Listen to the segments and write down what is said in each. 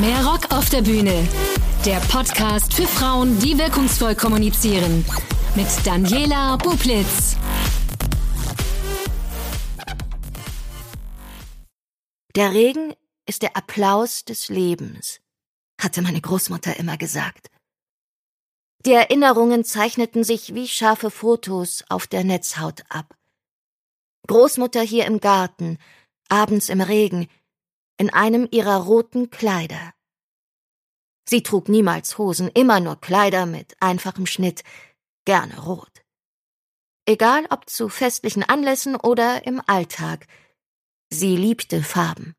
Mehr Rock auf der Bühne. Der Podcast für Frauen, die wirkungsvoll kommunizieren. Mit Daniela Bublitz. Der Regen ist der Applaus des Lebens, hatte meine Großmutter immer gesagt. Die Erinnerungen zeichneten sich wie scharfe Fotos auf der Netzhaut ab. Großmutter hier im Garten, abends im Regen, in einem ihrer roten Kleider. Sie trug niemals Hosen, immer nur Kleider mit einfachem Schnitt, gerne rot. Egal ob zu festlichen Anlässen oder im Alltag, sie liebte Farben.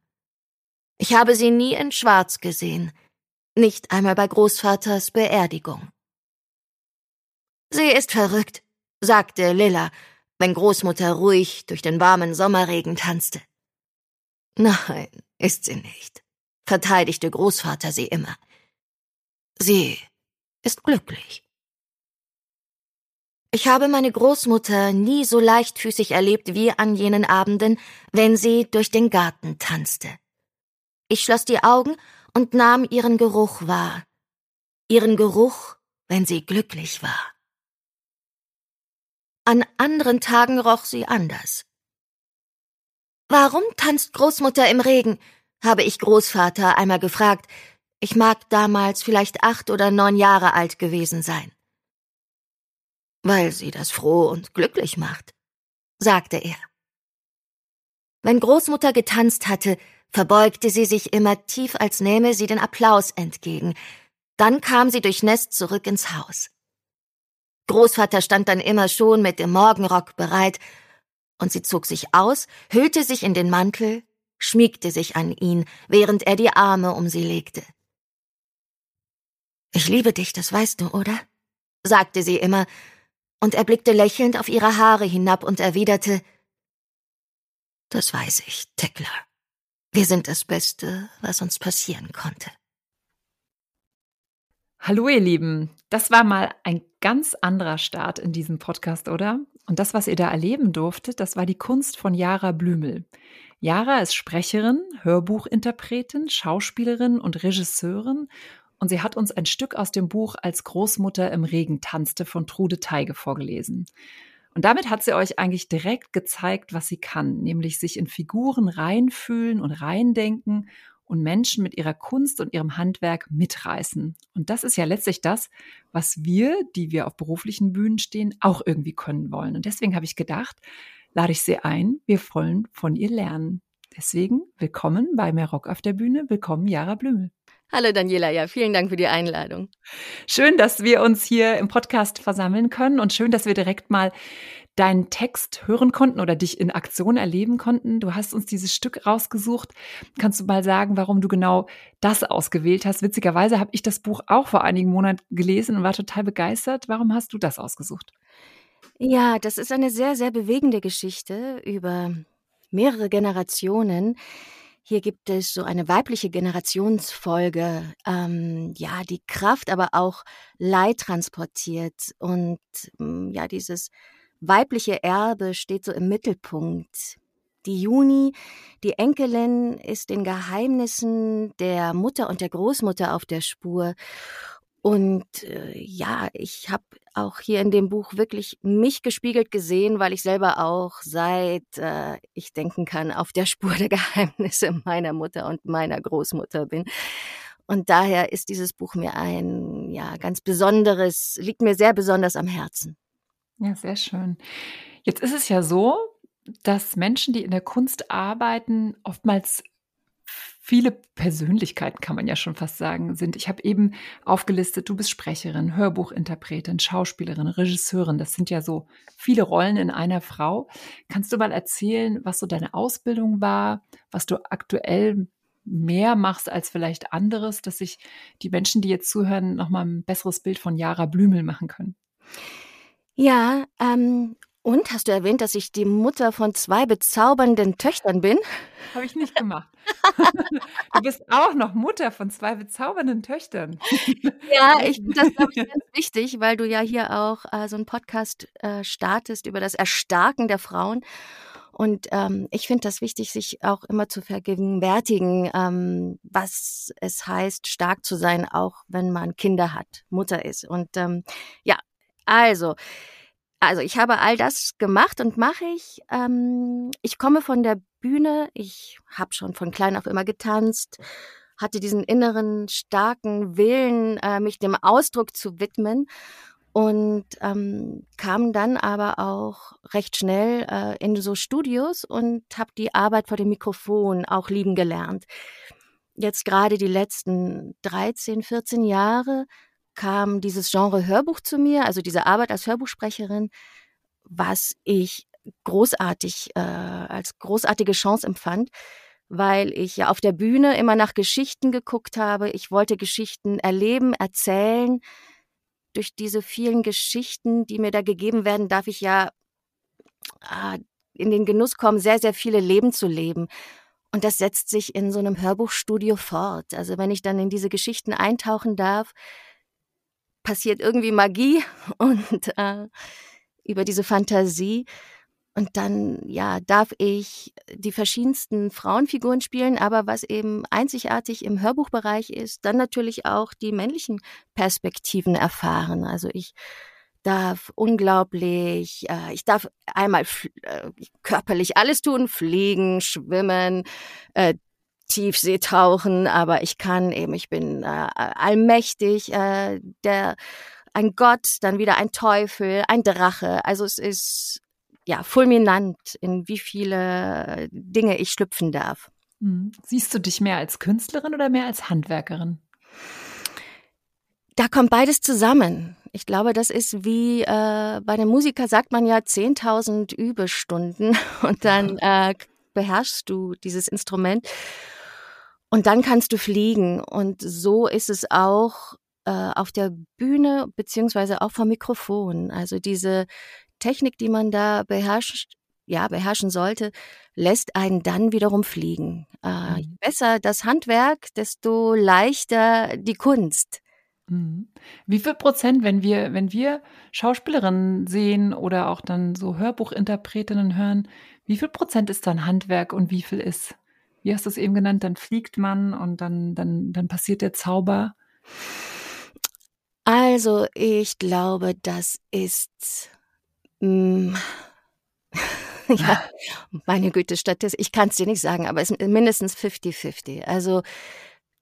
Ich habe sie nie in Schwarz gesehen, nicht einmal bei Großvaters Beerdigung. Sie ist verrückt, sagte Lilla, wenn Großmutter ruhig durch den warmen Sommerregen tanzte. Nein, ist sie nicht, verteidigte Großvater sie immer. Sie ist glücklich. Ich habe meine Großmutter nie so leichtfüßig erlebt wie an jenen Abenden, wenn sie durch den Garten tanzte. Ich schloss die Augen und nahm ihren Geruch wahr. Ihren Geruch, wenn sie glücklich war. An anderen Tagen roch sie anders. Warum tanzt Großmutter im Regen? habe ich Großvater einmal gefragt. Ich mag damals vielleicht acht oder neun Jahre alt gewesen sein. Weil sie das froh und glücklich macht, sagte er. Wenn Großmutter getanzt hatte, verbeugte sie sich immer tief, als nähme sie den Applaus entgegen. Dann kam sie durch Nest zurück ins Haus. Großvater stand dann immer schon mit dem Morgenrock bereit, und sie zog sich aus, hüllte sich in den Mantel, schmiegte sich an ihn, während er die Arme um sie legte. Ich liebe dich, das weißt du, oder? sagte sie immer, und er blickte lächelnd auf ihre Haare hinab und erwiderte Das weiß ich, Tekla. Wir sind das Beste, was uns passieren konnte. Hallo ihr Lieben, das war mal ein ganz anderer Start in diesem Podcast, oder? Und das, was ihr da erleben durftet, das war die Kunst von Jara Blümel. Jara ist Sprecherin, Hörbuchinterpretin, Schauspielerin und Regisseurin und sie hat uns ein Stück aus dem Buch Als Großmutter im Regen tanzte von Trude Teige vorgelesen. Und damit hat sie euch eigentlich direkt gezeigt, was sie kann, nämlich sich in Figuren reinfühlen und reindenken und Menschen mit ihrer Kunst und ihrem Handwerk mitreißen. Und das ist ja letztlich das, was wir, die wir auf beruflichen Bühnen stehen, auch irgendwie können wollen. Und deswegen habe ich gedacht, lade ich sie ein, wir wollen von ihr lernen. Deswegen willkommen bei Mehr Rock auf der Bühne, willkommen Jara Blümel. Hallo Daniela, ja, vielen Dank für die Einladung. Schön, dass wir uns hier im Podcast versammeln können und schön, dass wir direkt mal deinen Text hören konnten oder dich in Aktion erleben konnten. Du hast uns dieses Stück rausgesucht. Kannst du mal sagen, warum du genau das ausgewählt hast? Witzigerweise habe ich das Buch auch vor einigen Monaten gelesen und war total begeistert. Warum hast du das ausgesucht? Ja, das ist eine sehr, sehr bewegende Geschichte über mehrere Generationen. Hier gibt es so eine weibliche Generationsfolge, ähm, ja, die Kraft, aber auch Leid transportiert. Und mm, ja, dieses weibliche Erbe steht so im Mittelpunkt. Die Juni, die Enkelin, ist den Geheimnissen der Mutter und der Großmutter auf der Spur. Und äh, ja, ich habe auch hier in dem Buch wirklich mich gespiegelt gesehen, weil ich selber auch seit äh, ich denken kann auf der Spur der Geheimnisse meiner Mutter und meiner Großmutter bin. Und daher ist dieses Buch mir ein ja ganz besonderes, liegt mir sehr besonders am Herzen. Ja, sehr schön. Jetzt ist es ja so, dass Menschen, die in der Kunst arbeiten, oftmals viele Persönlichkeiten, kann man ja schon fast sagen, sind. Ich habe eben aufgelistet, du bist Sprecherin, Hörbuchinterpretin, Schauspielerin, Regisseurin. Das sind ja so viele Rollen in einer Frau. Kannst du mal erzählen, was so deine Ausbildung war, was du aktuell mehr machst als vielleicht anderes, dass sich die Menschen, die jetzt zuhören, nochmal ein besseres Bild von Jara Blümel machen können? Ja, ähm, und hast du erwähnt, dass ich die Mutter von zwei bezaubernden Töchtern bin? Habe ich nicht gemacht. du bist auch noch Mutter von zwei bezaubernden Töchtern. ja, ich finde das, glaube ich, ganz wichtig, weil du ja hier auch äh, so einen Podcast äh, startest über das Erstarken der Frauen. Und ähm, ich finde das wichtig, sich auch immer zu vergegenwärtigen, ähm, was es heißt, stark zu sein, auch wenn man Kinder hat, Mutter ist. Und ähm, ja, also, also ich habe all das gemacht und mache ich. Ähm, ich komme von der Bühne, ich habe schon von klein auf immer getanzt, hatte diesen inneren starken Willen, äh, mich dem Ausdruck zu widmen und ähm, kam dann aber auch recht schnell äh, in so Studios und habe die Arbeit vor dem Mikrofon auch lieben gelernt. Jetzt gerade die letzten 13, 14 Jahre kam dieses Genre Hörbuch zu mir, also diese Arbeit als Hörbuchsprecherin, was ich großartig äh, als großartige Chance empfand, weil ich ja auf der Bühne immer nach Geschichten geguckt habe. Ich wollte Geschichten erleben, erzählen. Durch diese vielen Geschichten, die mir da gegeben werden, darf ich ja äh, in den Genuss kommen, sehr, sehr viele Leben zu leben. Und das setzt sich in so einem Hörbuchstudio fort. Also wenn ich dann in diese Geschichten eintauchen darf, passiert irgendwie Magie und äh, über diese Fantasie. Und dann, ja, darf ich die verschiedensten Frauenfiguren spielen, aber was eben einzigartig im Hörbuchbereich ist, dann natürlich auch die männlichen Perspektiven erfahren. Also ich darf unglaublich, äh, ich darf einmal äh, körperlich alles tun, fliegen, schwimmen, äh, Tiefseetauchen, aber ich kann eben, ich bin äh, allmächtig, äh, der ein Gott, dann wieder ein Teufel, ein Drache. Also es ist ja fulminant, in wie viele Dinge ich schlüpfen darf. Hm. Siehst du dich mehr als Künstlerin oder mehr als Handwerkerin? Da kommt beides zusammen. Ich glaube, das ist wie äh, bei einem Musiker sagt man ja 10.000 Übestunden und dann äh, beherrschst du dieses Instrument. Und dann kannst du fliegen. Und so ist es auch äh, auf der Bühne beziehungsweise auch vom Mikrofon. Also diese Technik, die man da beherrscht, ja, beherrschen sollte, lässt einen dann wiederum fliegen. Äh, mhm. besser das Handwerk, desto leichter die Kunst. Mhm. Wie viel Prozent, wenn wir, wenn wir Schauspielerinnen sehen oder auch dann so Hörbuchinterpretinnen hören, wie viel Prozent ist dann Handwerk und wie viel ist wie hast du es eben genannt, dann fliegt man und dann, dann, dann passiert der Zauber? Also, ich glaube, das ist. Mm, ja, meine Güte, Statistik, ich kann es dir nicht sagen, aber es ist mindestens 50-50. Also,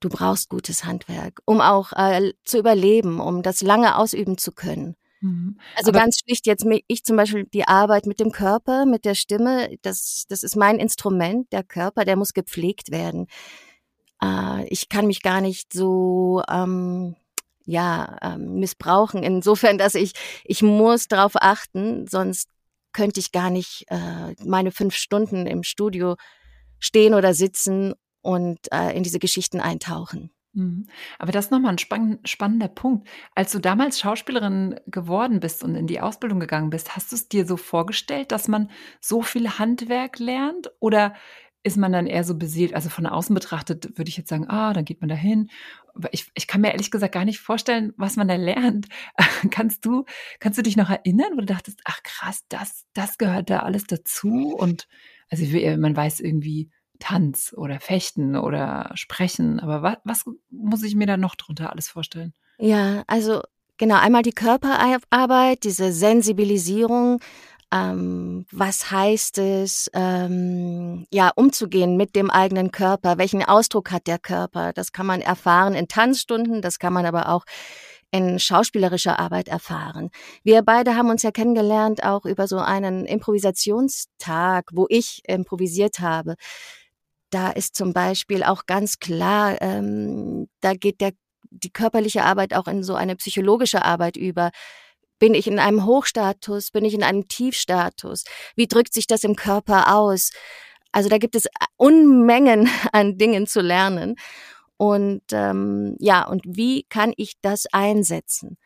du brauchst gutes Handwerk, um auch äh, zu überleben, um das lange ausüben zu können. Mhm. Also Aber ganz schlicht jetzt, ich zum Beispiel die Arbeit mit dem Körper, mit der Stimme, das, das ist mein Instrument, der Körper, der muss gepflegt werden. Äh, ich kann mich gar nicht so, ähm, ja, ähm, missbrauchen, insofern, dass ich, ich muss darauf achten, sonst könnte ich gar nicht äh, meine fünf Stunden im Studio stehen oder sitzen und äh, in diese Geschichten eintauchen. Mhm. Aber das ist nochmal ein spann spannender Punkt. Als du damals Schauspielerin geworden bist und in die Ausbildung gegangen bist, hast du es dir so vorgestellt, dass man so viel Handwerk lernt? Oder ist man dann eher so beseelt? Also von außen betrachtet würde ich jetzt sagen, ah, dann geht man da hin. Aber ich, ich kann mir ehrlich gesagt gar nicht vorstellen, was man da lernt. kannst du, kannst du dich noch erinnern, wo du dachtest, ach krass, das, das gehört da alles dazu? Und also man weiß irgendwie, Tanz oder Fechten oder Sprechen. Aber was, was muss ich mir da noch drunter alles vorstellen? Ja, also genau, einmal die Körperarbeit, diese Sensibilisierung. Ähm, was heißt es, ähm, ja, umzugehen mit dem eigenen Körper? Welchen Ausdruck hat der Körper? Das kann man erfahren in Tanzstunden, das kann man aber auch in schauspielerischer Arbeit erfahren. Wir beide haben uns ja kennengelernt auch über so einen Improvisationstag, wo ich improvisiert habe. Da ist zum Beispiel auch ganz klar, ähm, da geht der, die körperliche Arbeit auch in so eine psychologische Arbeit über. Bin ich in einem Hochstatus? Bin ich in einem Tiefstatus? Wie drückt sich das im Körper aus? Also da gibt es Unmengen an Dingen zu lernen. Und ähm, ja, und wie kann ich das einsetzen?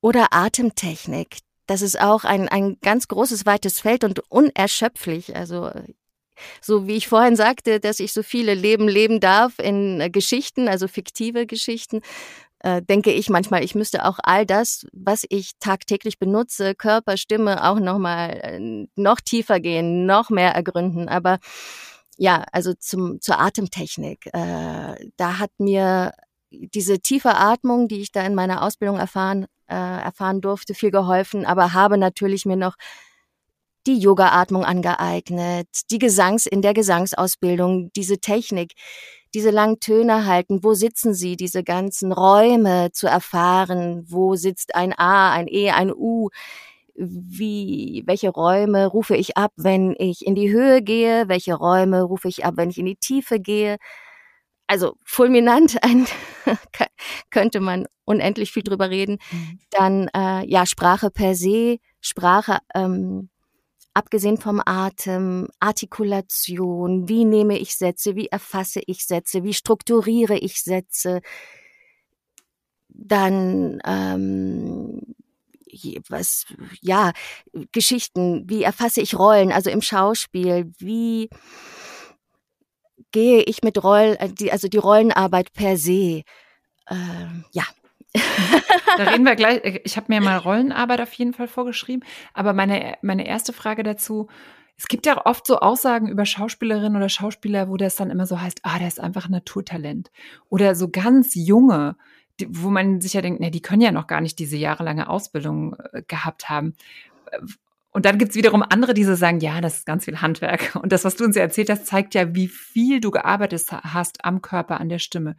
Oder Atemtechnik. Das ist auch ein, ein ganz großes, weites Feld und unerschöpflich. Also so wie ich vorhin sagte, dass ich so viele Leben leben darf in äh, Geschichten, also fiktive Geschichten, äh, denke ich manchmal, ich müsste auch all das, was ich tagtäglich benutze, Körper, Stimme, auch noch mal äh, noch tiefer gehen, noch mehr ergründen. Aber ja, also zum zur Atemtechnik, äh, da hat mir diese tiefe Atmung, die ich da in meiner Ausbildung erfahren äh, erfahren durfte, viel geholfen. Aber habe natürlich mir noch die Yoga-Atmung angeeignet, die Gesangs in der Gesangsausbildung, diese Technik, diese langen Töne halten, wo sitzen sie, diese ganzen Räume zu erfahren, wo sitzt ein A, ein E, ein U, wie, welche Räume rufe ich ab, wenn ich in die Höhe gehe, welche Räume rufe ich ab, wenn ich in die Tiefe gehe. Also fulminant, ein, könnte man unendlich viel drüber reden. Mhm. Dann äh, ja Sprache per se, Sprache ähm, abgesehen vom Atem, Artikulation, wie nehme ich Sätze, wie erfasse ich Sätze, wie strukturiere ich Sätze, dann ähm, was ja Geschichten, wie erfasse ich Rollen, also im Schauspiel, wie gehe ich mit Rollen, äh, also die Rollenarbeit per se, äh, ja, da reden wir gleich. Äh, ich habe mir mal Rollenarbeit auf jeden Fall vorgeschrieben. Aber meine, meine erste Frage dazu, es gibt ja oft so Aussagen über Schauspielerinnen oder Schauspieler, wo das dann immer so heißt, ah, der ist einfach ein Naturtalent. Oder so ganz junge, die, wo man sich ja denkt, na, die können ja noch gar nicht diese jahrelange Ausbildung äh, gehabt haben. Und dann gibt's wiederum andere, die so sagen, ja, das ist ganz viel Handwerk. Und das, was du uns ja erzählt hast, zeigt ja, wie viel du gearbeitet hast am Körper, an der Stimme.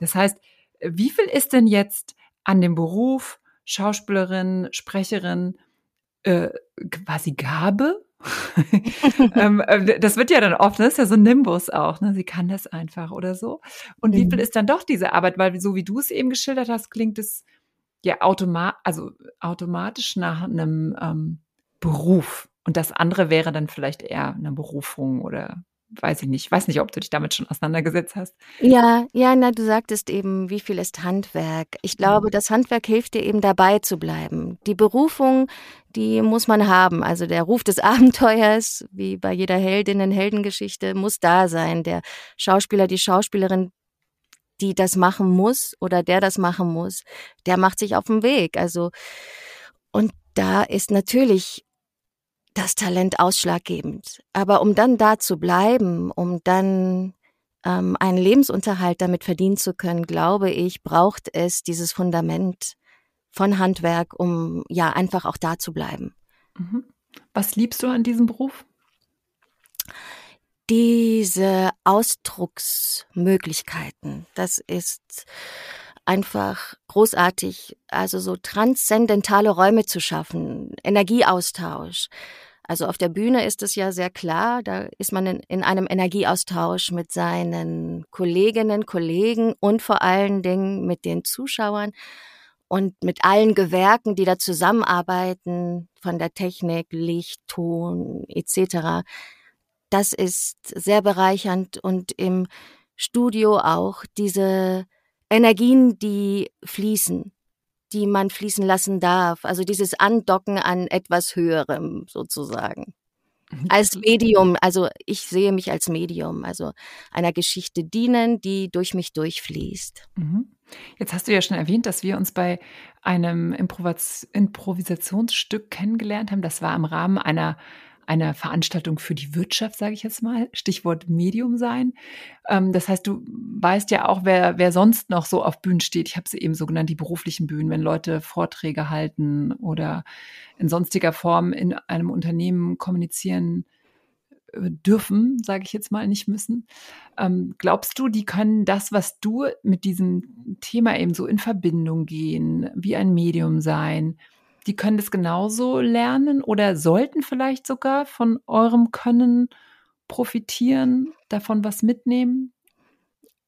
Das heißt, wie viel ist denn jetzt an dem Beruf Schauspielerin, Sprecherin äh, quasi Gabe? ähm, äh, das wird ja dann oft, das ist ja so ein Nimbus auch, ne? Sie kann das einfach oder so. Und wie viel mhm. ist dann doch diese Arbeit? Weil so wie du es eben geschildert hast, klingt es ja automa also automatisch nach einem ähm, Beruf. Und das andere wäre dann vielleicht eher eine Berufung oder weiß ich nicht, weiß nicht, ob du dich damit schon auseinandergesetzt hast. Ja, ja, na, du sagtest eben, wie viel ist Handwerk? Ich glaube, das Handwerk hilft dir eben dabei zu bleiben. Die Berufung, die muss man haben. Also der Ruf des Abenteuers, wie bei jeder Heldinnen, Heldengeschichte, muss da sein. Der Schauspieler, die Schauspielerin, die das machen muss oder der das machen muss, der macht sich auf den Weg. Also, und da ist natürlich das Talent ausschlaggebend. Aber um dann da zu bleiben, um dann ähm, einen Lebensunterhalt damit verdienen zu können, glaube ich, braucht es dieses Fundament von Handwerk, um ja einfach auch da zu bleiben. Mhm. Was liebst du an diesem Beruf? Diese Ausdrucksmöglichkeiten, das ist einfach großartig, also so transzendentale Räume zu schaffen, Energieaustausch. Also auf der Bühne ist es ja sehr klar, da ist man in, in, einem Energieaustausch mit seinen Kolleginnen, Kollegen und vor allen Dingen mit den Zuschauern und mit allen Gewerken, die da zusammenarbeiten, von der Technik, Licht, Ton etc. Das ist sehr bereichernd und im Studio auch diese Energien, die fließen, die man fließen lassen darf. Also dieses Andocken an etwas Höherem sozusagen. Mhm. Als Medium, also ich sehe mich als Medium, also einer Geschichte dienen, die durch mich durchfließt. Mhm. Jetzt hast du ja schon erwähnt, dass wir uns bei einem Improvis Improvisationsstück kennengelernt haben. Das war im Rahmen einer einer Veranstaltung für die Wirtschaft, sage ich jetzt mal, Stichwort Medium sein. Ähm, das heißt, du weißt ja auch, wer, wer sonst noch so auf Bühnen steht. Ich habe sie eben so genannt, die beruflichen Bühnen, wenn Leute Vorträge halten oder in sonstiger Form in einem Unternehmen kommunizieren äh, dürfen, sage ich jetzt mal, nicht müssen. Ähm, glaubst du, die können das, was du mit diesem Thema eben so in Verbindung gehen, wie ein Medium sein, die können das genauso lernen oder sollten vielleicht sogar von eurem Können profitieren, davon was mitnehmen?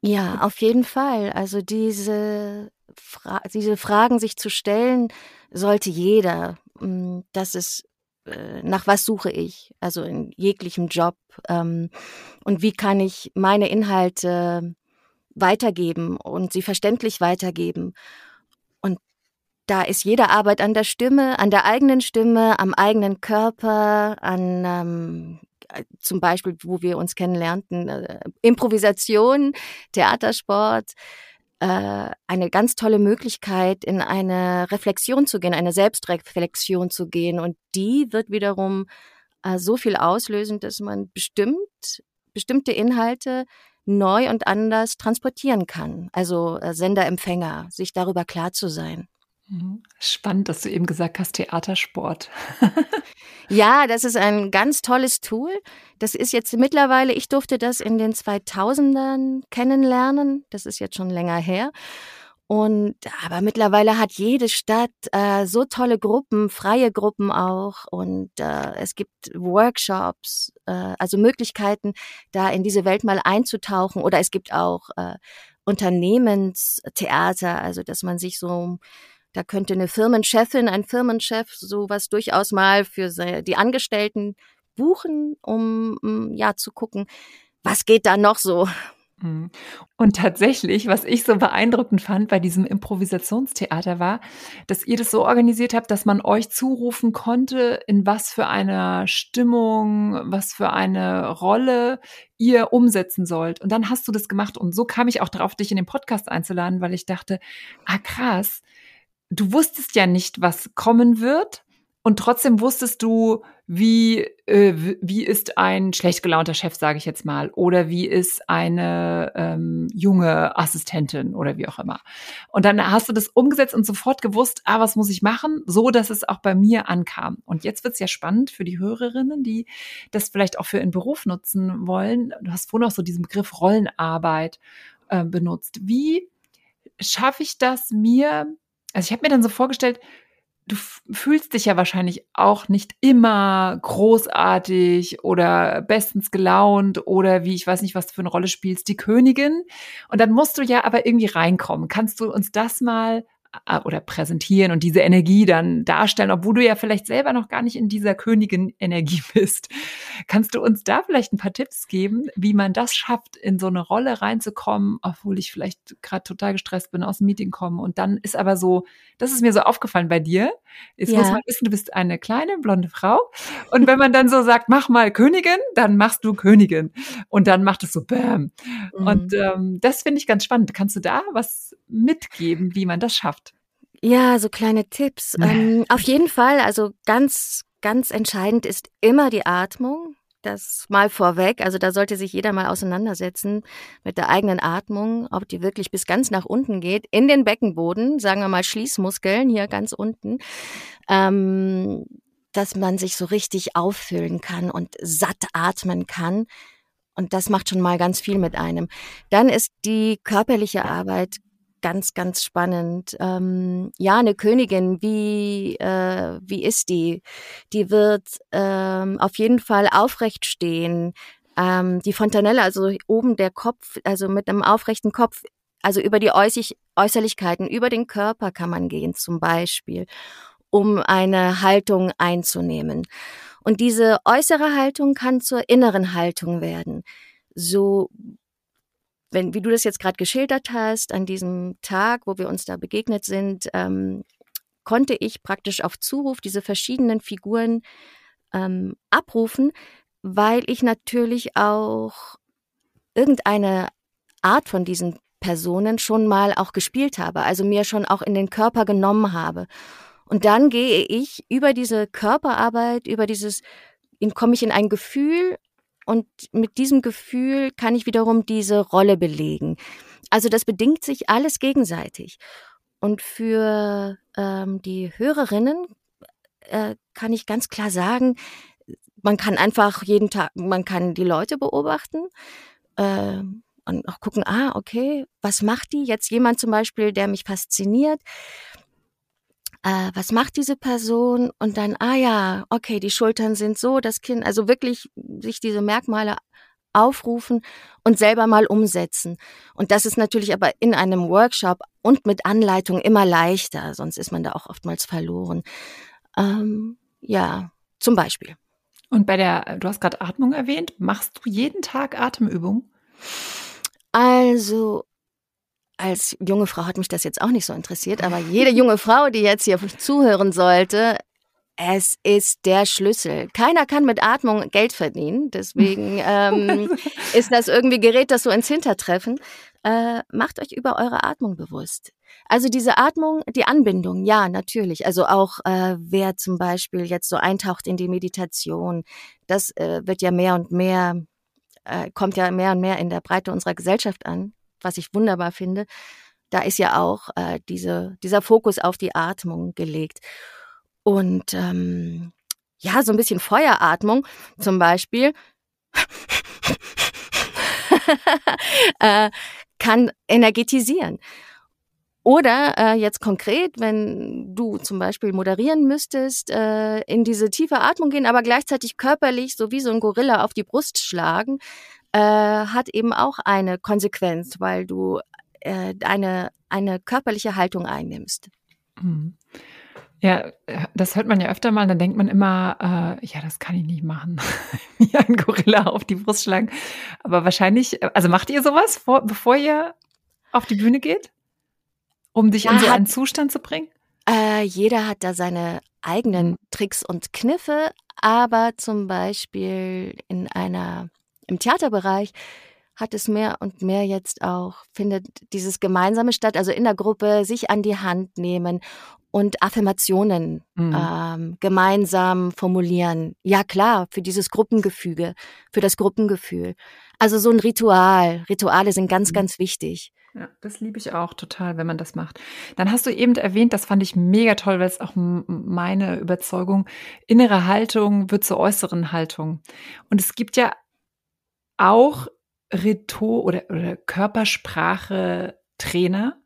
Ja, auf jeden Fall. Also diese, Fra diese Fragen sich zu stellen, sollte jeder. Hm, das ist äh, nach was suche ich, also in jeglichem Job ähm, und wie kann ich meine Inhalte weitergeben und sie verständlich weitergeben da ist jede Arbeit an der Stimme, an der eigenen Stimme, am eigenen Körper, an ähm, zum Beispiel, wo wir uns kennenlernten, äh, Improvisation, Theatersport, äh, eine ganz tolle Möglichkeit, in eine Reflexion zu gehen, eine Selbstreflexion zu gehen. Und die wird wiederum äh, so viel auslösen, dass man bestimmt, bestimmte Inhalte neu und anders transportieren kann. Also äh, Sender-Empfänger, sich darüber klar zu sein. Mhm. Spannend, dass du eben gesagt hast, Theatersport. ja, das ist ein ganz tolles Tool. Das ist jetzt mittlerweile, ich durfte das in den 2000ern kennenlernen. Das ist jetzt schon länger her. Und aber mittlerweile hat jede Stadt äh, so tolle Gruppen, freie Gruppen auch. Und äh, es gibt Workshops, äh, also Möglichkeiten, da in diese Welt mal einzutauchen. Oder es gibt auch äh, Unternehmenstheater, also dass man sich so da könnte eine Firmenchefin, ein Firmenchef sowas durchaus mal für die Angestellten buchen, um mm, ja zu gucken, was geht da noch so. Mhm. Und tatsächlich, was ich so beeindruckend fand bei diesem Improvisationstheater war, dass ihr das so organisiert habt, dass man euch zurufen konnte, in was für einer Stimmung, was für eine Rolle ihr umsetzen sollt. Und dann hast du das gemacht. Und so kam ich auch darauf, dich in den Podcast einzuladen, weil ich dachte, ah krass, du wusstest ja nicht, was kommen wird. Und trotzdem wusstest du, wie, äh, wie ist ein schlecht gelaunter Chef, sage ich jetzt mal, oder wie ist eine ähm, junge Assistentin oder wie auch immer. Und dann hast du das umgesetzt und sofort gewusst, ah, was muss ich machen, so dass es auch bei mir ankam. Und jetzt wird's ja spannend für die Hörerinnen, die das vielleicht auch für ihren Beruf nutzen wollen. Du hast vorhin auch so diesen Begriff Rollenarbeit äh, benutzt. Wie schaffe ich das mir also ich habe mir dann so vorgestellt, du fühlst dich ja wahrscheinlich auch nicht immer großartig oder bestens gelaunt oder wie ich weiß nicht, was du für eine Rolle spielst, die Königin. Und dann musst du ja aber irgendwie reinkommen. Kannst du uns das mal oder präsentieren und diese Energie dann darstellen, obwohl du ja vielleicht selber noch gar nicht in dieser Königin-Energie bist. Kannst du uns da vielleicht ein paar Tipps geben, wie man das schafft, in so eine Rolle reinzukommen, obwohl ich vielleicht gerade total gestresst bin, aus dem Meeting komme und dann ist aber so, das ist mir so aufgefallen bei dir. Jetzt ja. muss man wissen, du bist eine kleine blonde Frau und wenn man dann so sagt, mach mal Königin, dann machst du Königin und dann macht es so Bäm. Mhm. Und ähm, das finde ich ganz spannend. Kannst du da was mitgeben, wie man das schafft? Ja, so kleine Tipps. Ähm, auf jeden Fall, also ganz, ganz entscheidend ist immer die Atmung. Das mal vorweg. Also da sollte sich jeder mal auseinandersetzen mit der eigenen Atmung, ob die wirklich bis ganz nach unten geht, in den Beckenboden, sagen wir mal Schließmuskeln hier ganz unten, ähm, dass man sich so richtig auffüllen kann und satt atmen kann. Und das macht schon mal ganz viel mit einem. Dann ist die körperliche Arbeit ganz, ganz spannend. Ähm, ja, eine Königin, wie, äh, wie ist die? Die wird ähm, auf jeden Fall aufrecht stehen. Ähm, die Fontanelle, also oben der Kopf, also mit einem aufrechten Kopf, also über die Äußig Äußerlichkeiten, über den Körper kann man gehen zum Beispiel, um eine Haltung einzunehmen. Und diese äußere Haltung kann zur inneren Haltung werden. So wenn, wie du das jetzt gerade geschildert hast, an diesem Tag, wo wir uns da begegnet sind, ähm, konnte ich praktisch auf Zuruf diese verschiedenen Figuren ähm, abrufen, weil ich natürlich auch irgendeine Art von diesen Personen schon mal auch gespielt habe, also mir schon auch in den Körper genommen habe. Und dann gehe ich über diese Körperarbeit, über dieses, komme ich in ein Gefühl und mit diesem Gefühl kann ich wiederum diese Rolle belegen. Also das bedingt sich alles gegenseitig. Und für ähm, die Hörerinnen äh, kann ich ganz klar sagen, man kann einfach jeden Tag, man kann die Leute beobachten äh, und auch gucken, ah, okay, was macht die? Jetzt jemand zum Beispiel, der mich fasziniert äh, was macht diese Person? Und dann, ah ja, okay, die Schultern sind so, das Kind, also wirklich sich diese Merkmale aufrufen und selber mal umsetzen. Und das ist natürlich aber in einem Workshop und mit Anleitung immer leichter, sonst ist man da auch oftmals verloren. Ähm, ja, zum Beispiel. Und bei der, du hast gerade Atmung erwähnt, machst du jeden Tag Atemübungen? Also als junge Frau hat mich das jetzt auch nicht so interessiert, aber jede junge Frau, die jetzt hier zuhören sollte, Es ist der Schlüssel. Keiner kann mit Atmung Geld verdienen. Deswegen ähm, ist das irgendwie Gerät, das so ins Hintertreffen. Äh, macht euch über eure Atmung bewusst. Also diese Atmung, die Anbindung, ja, natürlich. Also auch äh, wer zum Beispiel jetzt so eintaucht in die Meditation, das äh, wird ja mehr und mehr, äh, kommt ja mehr und mehr in der Breite unserer Gesellschaft an, was ich wunderbar finde. Da ist ja auch äh, diese, dieser Fokus auf die Atmung gelegt. Und ähm, ja, so ein bisschen Feueratmung zum Beispiel äh, kann energetisieren. Oder äh, jetzt konkret, wenn du zum Beispiel moderieren müsstest, äh, in diese tiefe Atmung gehen, aber gleichzeitig körperlich so wie so ein Gorilla auf die Brust schlagen, äh, hat eben auch eine Konsequenz, weil du äh, eine, eine körperliche Haltung einnimmst. Mhm. Ja, das hört man ja öfter mal, dann denkt man immer, äh, ja, das kann ich nicht machen, wie ein Gorilla auf die Brust schlagen. Aber wahrscheinlich, also macht ihr sowas, vor, bevor ihr auf die Bühne geht, um dich ja, in so einen Zustand zu bringen? Äh, jeder hat da seine eigenen Tricks und Kniffe, aber zum Beispiel in einer, im Theaterbereich hat es mehr und mehr jetzt auch, findet dieses Gemeinsame statt, also in der Gruppe sich an die Hand nehmen und Affirmationen mhm. ähm, gemeinsam formulieren. Ja klar, für dieses Gruppengefüge, für das Gruppengefühl. Also so ein Ritual. Rituale sind ganz, mhm. ganz wichtig. Ja, das liebe ich auch total, wenn man das macht. Dann hast du eben erwähnt, das fand ich mega toll, weil es auch meine Überzeugung, innere Haltung wird zur äußeren Haltung. Und es gibt ja auch Rhetor oder, oder Körpersprache Trainer,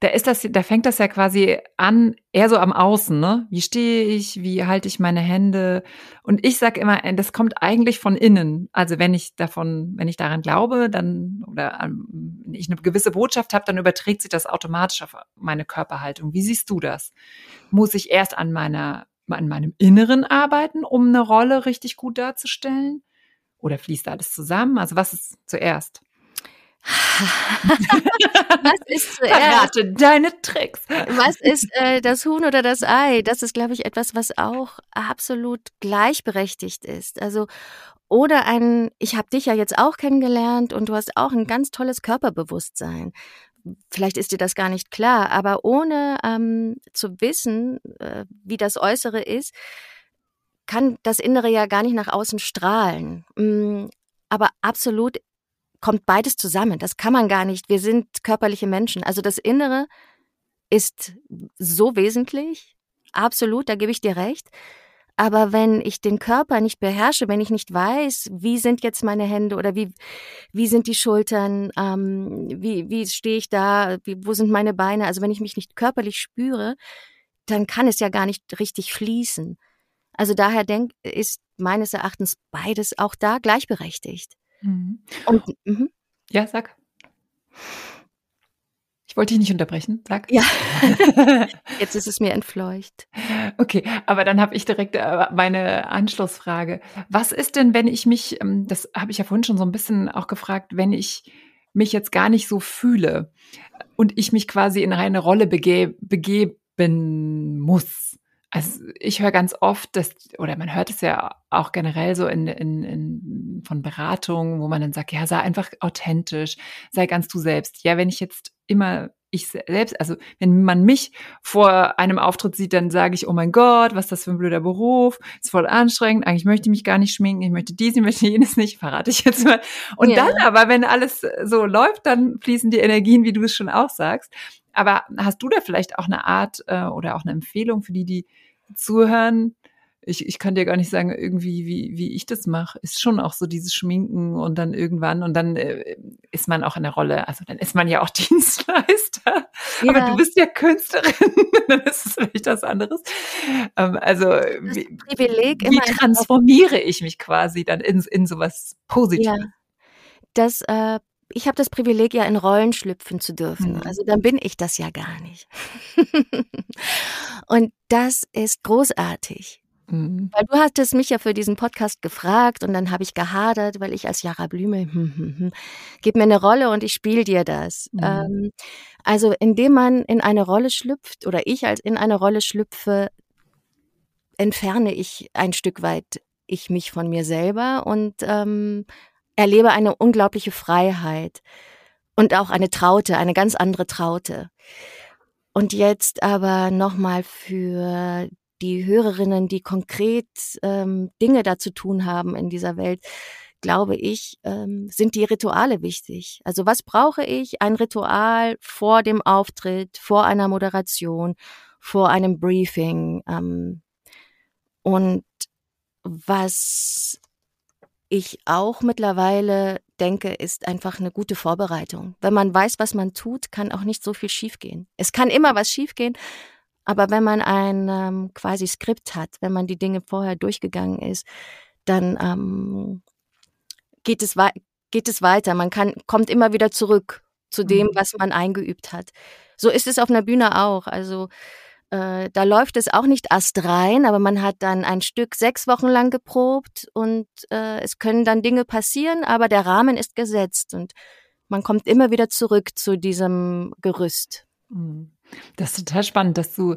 da ist das, da fängt das ja quasi an, eher so am Außen, ne? Wie stehe ich, wie halte ich meine Hände? Und ich sage immer, äh, das kommt eigentlich von innen. Also wenn ich davon, wenn ich daran glaube, dann oder ähm, ich eine gewisse Botschaft habe, dann überträgt sich das automatisch auf meine Körperhaltung. Wie siehst du das? Muss ich erst an meiner, an meinem Inneren arbeiten, um eine Rolle richtig gut darzustellen? Oder fließt alles zusammen? Also was ist zuerst? Was ist zuerst? Verrate deine Tricks. Was ist äh, das Huhn oder das Ei? Das ist, glaube ich, etwas, was auch absolut gleichberechtigt ist. Also oder ein, ich habe dich ja jetzt auch kennengelernt und du hast auch ein ganz tolles Körperbewusstsein. Vielleicht ist dir das gar nicht klar, aber ohne ähm, zu wissen, äh, wie das Äußere ist, kann das Innere ja gar nicht nach außen strahlen. Mm, aber absolut kommt beides zusammen. Das kann man gar nicht. Wir sind körperliche Menschen. Also das Innere ist so wesentlich. Absolut, da gebe ich dir recht. Aber wenn ich den Körper nicht beherrsche, wenn ich nicht weiß, wie sind jetzt meine Hände oder wie, wie sind die Schultern, ähm, wie, wie stehe ich da, wie, wo sind meine Beine, also wenn ich mich nicht körperlich spüre, dann kann es ja gar nicht richtig fließen. Also daher denk, ist meines Erachtens beides auch da gleichberechtigt. Mhm. Und, mhm. Ja, sag. Ich wollte dich nicht unterbrechen, sag. Ja. Jetzt ist es mir entfleucht. Okay, aber dann habe ich direkt äh, meine Anschlussfrage. Was ist denn, wenn ich mich, ähm, das habe ich ja vorhin schon so ein bisschen auch gefragt, wenn ich mich jetzt gar nicht so fühle und ich mich quasi in eine Rolle bege begeben muss? Also ich höre ganz oft, dass, oder man hört es ja auch generell so in, in, in, von Beratungen, wo man dann sagt, ja, sei einfach authentisch, sei ganz du selbst. Ja, wenn ich jetzt immer ich selbst, also wenn man mich vor einem Auftritt sieht, dann sage ich, oh mein Gott, was ist das für ein blöder Beruf, ist voll anstrengend, eigentlich möchte ich mich gar nicht schminken, ich möchte dies, ich möchte jenes nicht, verrate ich jetzt mal. Und ja. dann aber, wenn alles so läuft, dann fließen die Energien, wie du es schon auch sagst. Aber hast du da vielleicht auch eine Art äh, oder auch eine Empfehlung für die, die zuhören? Ich, ich kann dir gar nicht sagen, irgendwie, wie, wie ich das mache. Ist schon auch so dieses Schminken und dann irgendwann und dann äh, ist man auch in der Rolle, also dann ist man ja auch Dienstleister. Ja. Aber du bist ja Künstlerin, dann ist es vielleicht was anderes. Ähm, also wie, Privileg wie transformiere ich mich quasi dann in, in sowas Positives? Ja. Das äh, ich habe das Privileg, ja in Rollen schlüpfen zu dürfen. Mhm. Also dann bin ich das ja gar nicht. und das ist großartig. Mhm. Weil du hattest mich ja für diesen Podcast gefragt und dann habe ich gehadert, weil ich als Jara Blümel, hm, hm, hm, gib mir eine Rolle und ich spiele dir das. Mhm. Ähm, also indem man in eine Rolle schlüpft oder ich als in eine Rolle schlüpfe, entferne ich ein Stück weit ich mich von mir selber und ähm, erlebe eine unglaubliche Freiheit und auch eine Traute, eine ganz andere Traute. Und jetzt aber nochmal für die Hörerinnen, die konkret ähm, Dinge dazu tun haben in dieser Welt, glaube ich, ähm, sind die Rituale wichtig. Also was brauche ich? Ein Ritual vor dem Auftritt, vor einer Moderation, vor einem Briefing. Ähm, und was ich auch mittlerweile denke, ist einfach eine gute Vorbereitung. Wenn man weiß, was man tut, kann auch nicht so viel schiefgehen. Es kann immer was schiefgehen, aber wenn man ein ähm, quasi Skript hat, wenn man die Dinge vorher durchgegangen ist, dann ähm, geht es geht es weiter. Man kann kommt immer wieder zurück zu dem, mhm. was man eingeübt hat. So ist es auf einer Bühne auch. Also äh, da läuft es auch nicht astrein, aber man hat dann ein Stück sechs Wochen lang geprobt und äh, es können dann Dinge passieren, aber der Rahmen ist gesetzt und man kommt immer wieder zurück zu diesem Gerüst. Mhm. Das ist total spannend, dass du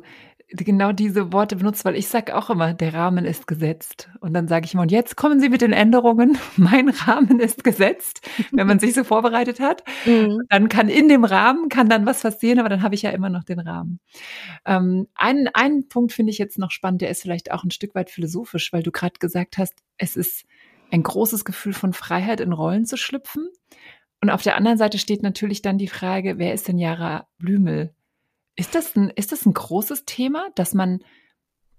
genau diese Worte benutzt, weil ich sage auch immer, der Rahmen ist gesetzt. Und dann sage ich immer, und jetzt kommen Sie mit den Änderungen. Mein Rahmen ist gesetzt, wenn man sich so vorbereitet hat. Mhm. Dann kann in dem Rahmen, kann dann was passieren, aber dann habe ich ja immer noch den Rahmen. Ähm, einen, einen Punkt finde ich jetzt noch spannend, der ist vielleicht auch ein Stück weit philosophisch, weil du gerade gesagt hast, es ist ein großes Gefühl von Freiheit, in Rollen zu schlüpfen. Und auf der anderen Seite steht natürlich dann die Frage, wer ist denn Jara Blümel? Ist das ein, ist das ein großes Thema, dass man,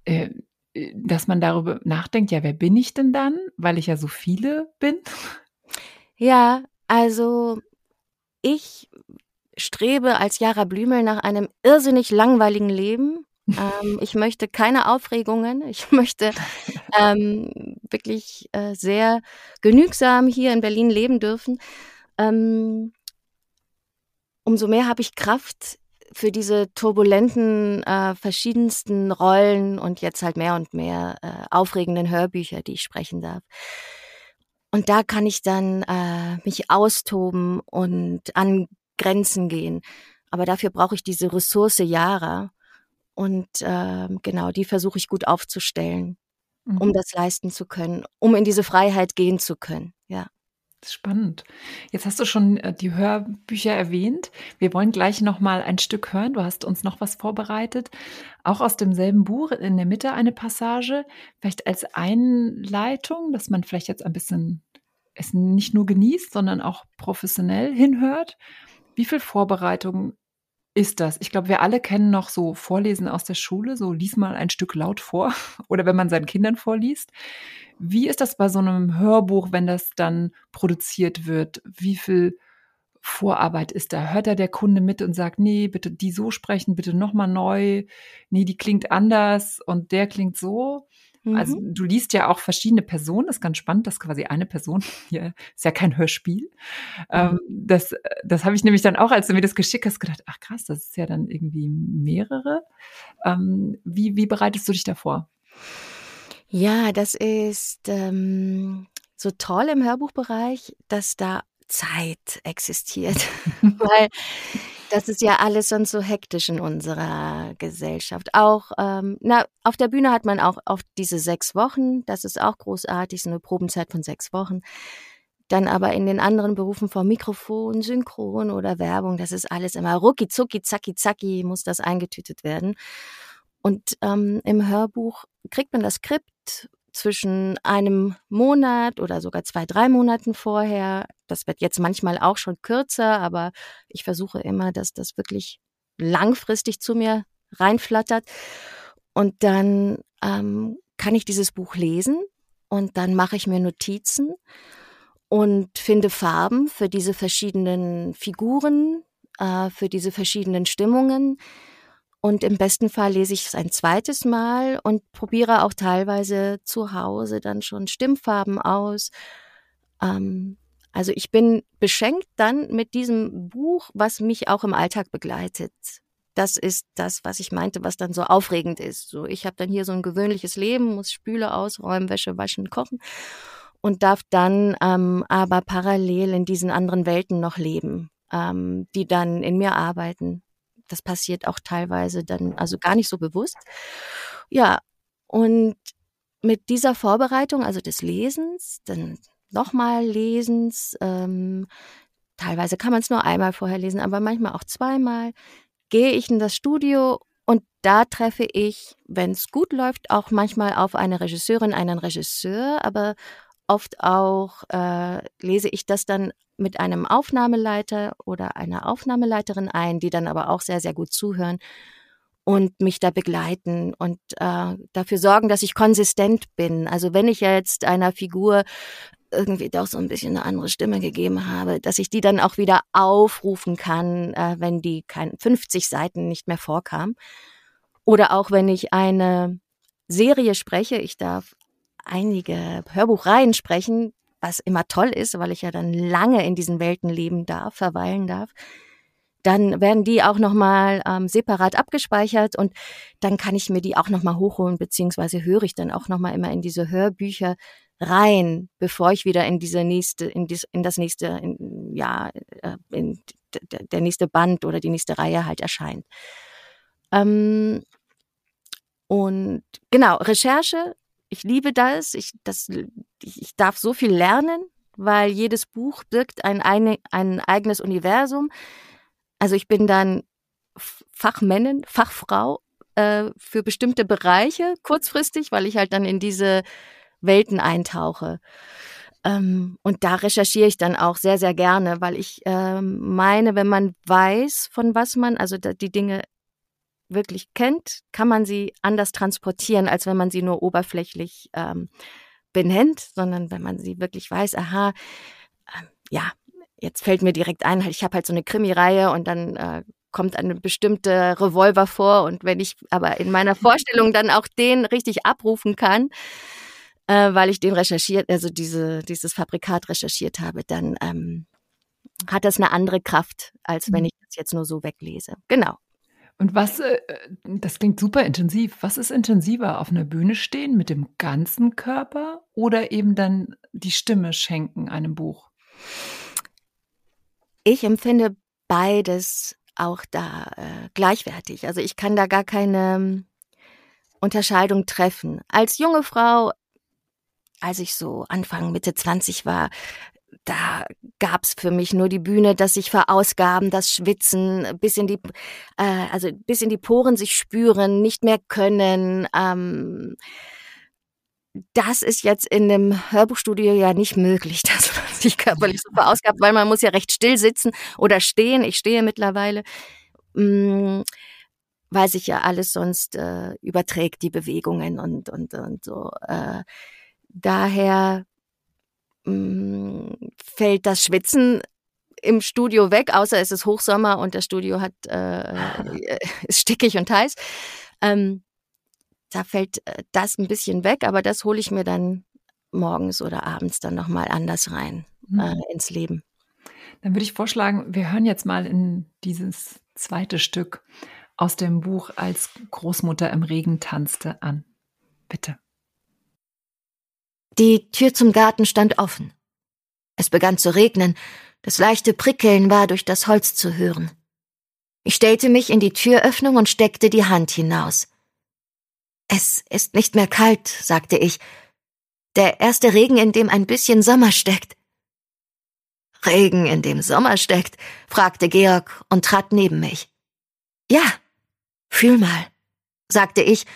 äh, äh, dass man darüber nachdenkt, ja, wer bin ich denn dann, weil ich ja so viele bin? Ja, also ich strebe als Jara Blümel nach einem irrsinnig langweiligen Leben. ähm, ich möchte keine Aufregungen. Ich möchte ähm, wirklich äh, sehr genügsam hier in Berlin leben dürfen. Ähm, umso mehr habe ich Kraft, für diese turbulenten, äh, verschiedensten Rollen und jetzt halt mehr und mehr äh, aufregenden Hörbücher, die ich sprechen darf. Und da kann ich dann äh, mich austoben und an Grenzen gehen. Aber dafür brauche ich diese Ressource Jahre. Und äh, genau, die versuche ich gut aufzustellen, mhm. um das leisten zu können, um in diese Freiheit gehen zu können. Spannend. Jetzt hast du schon äh, die Hörbücher erwähnt. Wir wollen gleich noch mal ein Stück hören. Du hast uns noch was vorbereitet, auch aus demselben Buch in der Mitte eine Passage, vielleicht als Einleitung, dass man vielleicht jetzt ein bisschen es nicht nur genießt, sondern auch professionell hinhört. Wie viel Vorbereitung ist das? Ich glaube, wir alle kennen noch so Vorlesen aus der Schule, so lies mal ein Stück laut vor oder wenn man seinen Kindern vorliest. Wie ist das bei so einem Hörbuch, wenn das dann produziert wird? Wie viel Vorarbeit ist da? Hört da der Kunde mit und sagt, nee, bitte die so sprechen, bitte nochmal neu. Nee, die klingt anders und der klingt so. Also mhm. du liest ja auch verschiedene Personen, das ist ganz spannend, dass quasi eine Person, hier ist ja kein Hörspiel. Ähm, mhm. das das habe ich nämlich dann auch, als du mir das geschickt hast, gedacht, ach krass, das ist ja dann irgendwie mehrere. Ähm, wie, wie bereitest du dich davor? Ja, das ist ähm, so toll im Hörbuchbereich, dass da Zeit existiert, weil das ist ja alles sonst so hektisch in unserer Gesellschaft. Auch, ähm, na, auf der Bühne hat man auch oft diese sechs Wochen. Das ist auch großartig, so eine Probenzeit von sechs Wochen. Dann aber in den anderen Berufen vor Mikrofon, Synchron oder Werbung, das ist alles immer rucki zucki, zacki, zacki, muss das eingetütet werden. Und ähm, im Hörbuch kriegt man das Skript zwischen einem Monat oder sogar zwei, drei Monaten vorher. Das wird jetzt manchmal auch schon kürzer, aber ich versuche immer, dass das wirklich langfristig zu mir reinflattert. Und dann ähm, kann ich dieses Buch lesen und dann mache ich mir Notizen und finde Farben für diese verschiedenen Figuren, äh, für diese verschiedenen Stimmungen und im besten Fall lese ich es ein zweites Mal und probiere auch teilweise zu Hause dann schon Stimmfarben aus. Ähm, also ich bin beschenkt dann mit diesem Buch, was mich auch im Alltag begleitet. Das ist das, was ich meinte, was dann so aufregend ist. So, ich habe dann hier so ein gewöhnliches Leben, muss Spüle ausräumen, Wäsche waschen, kochen und darf dann ähm, aber parallel in diesen anderen Welten noch leben, ähm, die dann in mir arbeiten das passiert auch teilweise dann also gar nicht so bewusst. Ja, Und mit dieser Vorbereitung, also des Lesens, dann nochmal Lesens, ähm, teilweise kann man es nur einmal vorher lesen, aber manchmal auch zweimal, gehe ich in das Studio und da treffe ich, wenn es gut läuft, auch manchmal auf eine Regisseurin, einen Regisseur, aber oft auch äh, lese ich das dann mit einem Aufnahmeleiter oder einer Aufnahmeleiterin ein, die dann aber auch sehr, sehr gut zuhören und mich da begleiten und äh, dafür sorgen, dass ich konsistent bin. Also wenn ich jetzt einer Figur irgendwie doch so ein bisschen eine andere Stimme gegeben habe, dass ich die dann auch wieder aufrufen kann, äh, wenn die kein 50 Seiten nicht mehr vorkam. Oder auch wenn ich eine Serie spreche, ich darf einige Hörbuchreihen sprechen, was immer toll ist, weil ich ja dann lange in diesen Welten leben darf, verweilen darf. Dann werden die auch nochmal ähm, separat abgespeichert und dann kann ich mir die auch nochmal hochholen, beziehungsweise höre ich dann auch nochmal immer in diese Hörbücher rein, bevor ich wieder in diese nächste, in, dies, in das nächste, in, ja, äh, in der nächste Band oder die nächste Reihe halt erscheint. Ähm, und genau, Recherche, ich liebe das. Ich, das, ich darf so viel lernen, weil jedes Buch birgt ein, ein, ein eigenes Universum. Also ich bin dann Fachmännin, Fachfrau äh, für bestimmte Bereiche kurzfristig, weil ich halt dann in diese Welten eintauche. Ähm, und da recherchiere ich dann auch sehr, sehr gerne, weil ich ähm, meine, wenn man weiß, von was man, also die Dinge wirklich kennt, kann man sie anders transportieren, als wenn man sie nur oberflächlich ähm, benennt, sondern wenn man sie wirklich weiß, aha, äh, ja, jetzt fällt mir direkt ein, ich habe halt so eine Krimi-Reihe und dann äh, kommt eine bestimmte Revolver vor und wenn ich aber in meiner Vorstellung dann auch den richtig abrufen kann, äh, weil ich den recherchiert, also diese, dieses Fabrikat recherchiert habe, dann ähm, hat das eine andere Kraft, als wenn mhm. ich das jetzt nur so weglese. Genau. Und was, äh, das klingt super intensiv. Was ist intensiver, auf einer Bühne stehen mit dem ganzen Körper oder eben dann die Stimme schenken einem Buch? Ich empfinde beides auch da äh, gleichwertig. Also ich kann da gar keine ähm, Unterscheidung treffen. Als junge Frau als ich so Anfang, Mitte 20 war, da gab's für mich nur die Bühne, dass sich verausgaben, das Schwitzen, bis in die, äh, also bis in die Poren sich spüren, nicht mehr können. Ähm, das ist jetzt in einem Hörbuchstudio ja nicht möglich, dass man sich körperlich so verausgabt, weil man muss ja recht still sitzen oder stehen. Ich stehe mittlerweile, mh, mm, weil sich ja alles sonst äh, überträgt, die Bewegungen und und und so. Äh, Daher fällt das Schwitzen im Studio weg, außer es ist Hochsommer und das Studio hat äh, ist stickig und heiß. Ähm, da fällt äh, das ein bisschen weg, aber das hole ich mir dann morgens oder abends dann nochmal anders rein mhm. äh, ins Leben. Dann würde ich vorschlagen, wir hören jetzt mal in dieses zweite Stück aus dem Buch Als Großmutter im Regen tanzte an. Bitte. Die Tür zum Garten stand offen. Es begann zu regnen, das leichte Prickeln war durch das Holz zu hören. Ich stellte mich in die Türöffnung und steckte die Hand hinaus. Es ist nicht mehr kalt, sagte ich. Der erste Regen, in dem ein bisschen Sommer steckt. Regen, in dem Sommer steckt? fragte Georg und trat neben mich. Ja, fühl mal, sagte ich,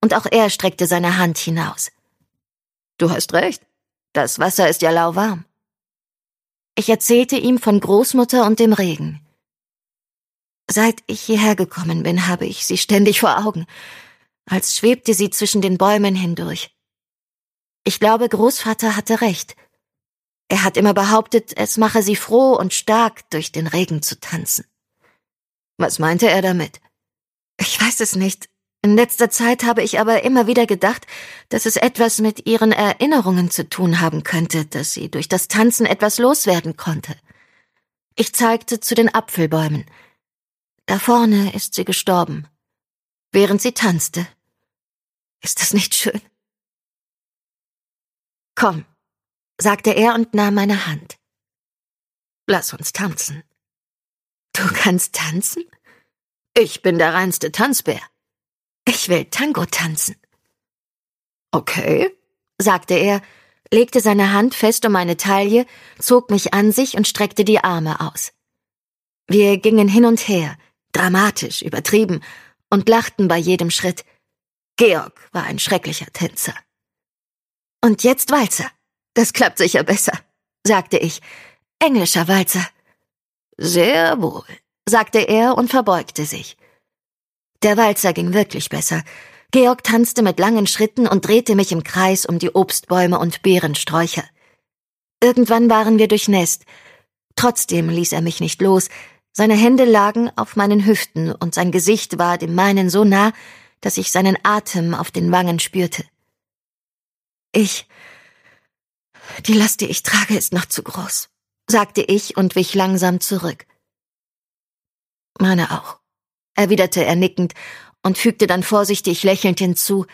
und auch er streckte seine Hand hinaus. Du hast recht. Das Wasser ist ja lauwarm. Ich erzählte ihm von Großmutter und dem Regen. Seit ich hierher gekommen bin, habe ich sie ständig vor Augen, als schwebte sie zwischen den Bäumen hindurch. Ich glaube, Großvater hatte recht. Er hat immer behauptet, es mache sie froh und stark, durch den Regen zu tanzen. Was meinte er damit? Ich weiß es nicht, in letzter Zeit habe ich aber immer wieder gedacht, dass es etwas mit ihren Erinnerungen zu tun haben könnte, dass sie durch das Tanzen etwas loswerden konnte. Ich zeigte zu den Apfelbäumen. Da vorne ist sie gestorben, während sie tanzte. Ist das nicht schön? Komm, sagte er und nahm meine Hand. Lass uns tanzen. Du kannst tanzen? Ich bin der reinste Tanzbär. Ich will Tango tanzen. Okay, sagte er, legte seine Hand fest um meine Taille, zog mich an sich und streckte die Arme aus. Wir gingen hin und her, dramatisch, übertrieben, und lachten bei jedem Schritt. Georg war ein schrecklicher Tänzer. Und jetzt Walzer. Das klappt sicher besser, sagte ich. Englischer Walzer. Sehr wohl, sagte er und verbeugte sich. Der Walzer ging wirklich besser. Georg tanzte mit langen Schritten und drehte mich im Kreis um die Obstbäume und Beerensträucher. Irgendwann waren wir durchnässt. Trotzdem ließ er mich nicht los. Seine Hände lagen auf meinen Hüften und sein Gesicht war dem meinen so nah, dass ich seinen Atem auf den Wangen spürte. Ich. Die Last, die ich trage, ist noch zu groß, sagte ich und wich langsam zurück. Meine auch, erwiderte er nickend und fügte dann vorsichtig lächelnd hinzu.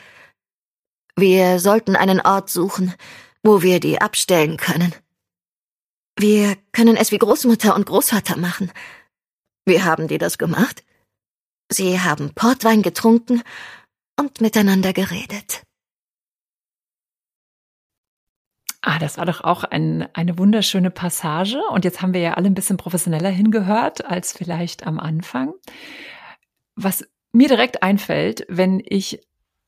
Wir sollten einen Ort suchen, wo wir die abstellen können. Wir können es wie Großmutter und Großvater machen. Wie haben die das gemacht? Sie haben Portwein getrunken und miteinander geredet. Ah, das war doch auch ein, eine wunderschöne Passage. Und jetzt haben wir ja alle ein bisschen professioneller hingehört als vielleicht am Anfang. Was mir direkt einfällt, wenn ich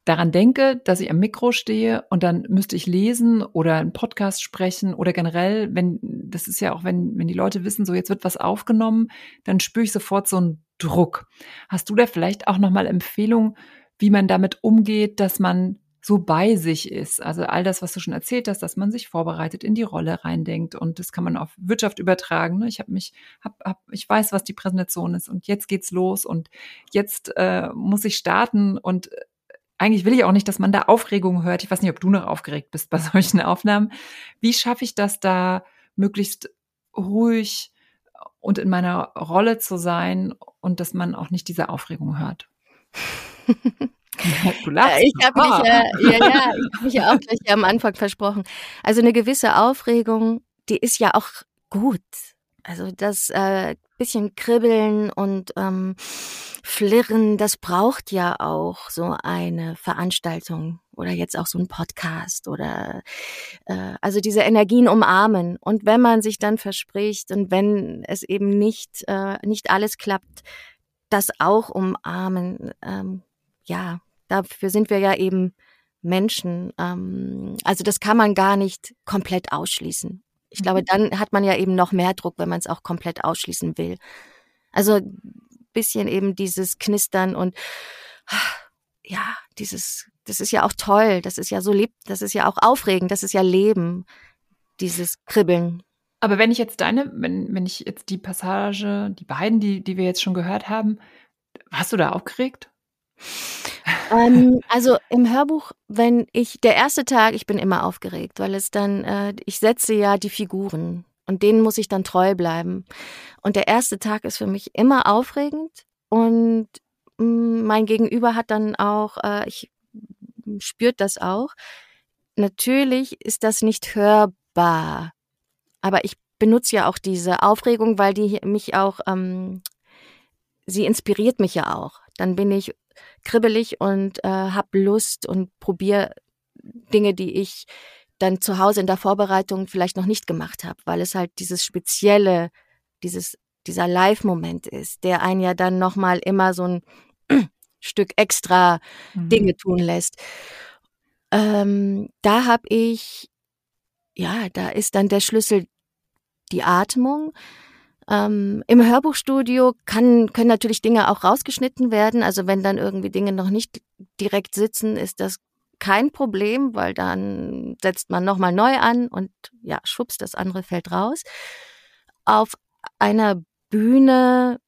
daran denke, dass ich am Mikro stehe und dann müsste ich lesen oder einen Podcast sprechen oder generell, wenn, das ist ja auch, wenn, wenn die Leute wissen, so jetzt wird was aufgenommen, dann spüre ich sofort so einen Druck. Hast du da vielleicht auch nochmal Empfehlungen, wie man damit umgeht, dass man so bei sich ist. Also all das, was du schon erzählt hast, dass man sich vorbereitet, in die Rolle reindenkt und das kann man auf Wirtschaft übertragen. Ne? Ich habe mich, hab, hab, ich weiß, was die Präsentation ist und jetzt geht's los und jetzt äh, muss ich starten und äh, eigentlich will ich auch nicht, dass man da Aufregung hört. Ich weiß nicht, ob du noch aufgeregt bist bei solchen Aufnahmen. Wie schaffe ich das da möglichst ruhig und in meiner Rolle zu sein und dass man auch nicht diese Aufregung hört? Du lachst. Ich habe mich, äh, ja, ja, ich hab mich ja auch gleich am Anfang versprochen. Also eine gewisse Aufregung, die ist ja auch gut. Also das äh, bisschen Kribbeln und ähm, Flirren, das braucht ja auch so eine Veranstaltung oder jetzt auch so ein Podcast oder äh, also diese Energien umarmen. Und wenn man sich dann verspricht und wenn es eben nicht äh, nicht alles klappt, das auch umarmen. Ähm, ja, dafür sind wir ja eben Menschen. Ähm, also das kann man gar nicht komplett ausschließen. Ich glaube, mhm. dann hat man ja eben noch mehr Druck, wenn man es auch komplett ausschließen will. Also bisschen eben dieses Knistern und ja, dieses, das ist ja auch toll, das ist ja so lieb, das ist ja auch aufregend, das ist ja Leben, dieses Kribbeln. Aber wenn ich jetzt deine, wenn, wenn ich jetzt die Passage, die beiden, die, die wir jetzt schon gehört haben, warst du da aufgeregt? Ähm, also im Hörbuch, wenn ich, der erste Tag, ich bin immer aufgeregt, weil es dann, äh, ich setze ja die Figuren und denen muss ich dann treu bleiben. Und der erste Tag ist für mich immer aufregend und mh, mm, mein Gegenüber hat dann auch, äh, ich spürt das auch. Natürlich ist das nicht hörbar, aber ich benutze ja auch diese Aufregung, weil die mich auch, ähm, sie inspiriert mich ja auch. Dann bin ich kribbelig und äh, habe Lust und probiere Dinge, die ich dann zu Hause in der Vorbereitung vielleicht noch nicht gemacht habe, weil es halt dieses spezielle, dieses dieser Live-Moment ist, der einen ja dann noch mal immer so ein Stück extra mhm. Dinge tun lässt. Ähm, da habe ich, ja, da ist dann der Schlüssel die Atmung. Ähm, Im Hörbuchstudio kann, können natürlich Dinge auch rausgeschnitten werden. Also wenn dann irgendwie Dinge noch nicht direkt sitzen, ist das kein Problem, weil dann setzt man nochmal neu an und ja, schwupps, das andere fällt raus. Auf einer Bühne,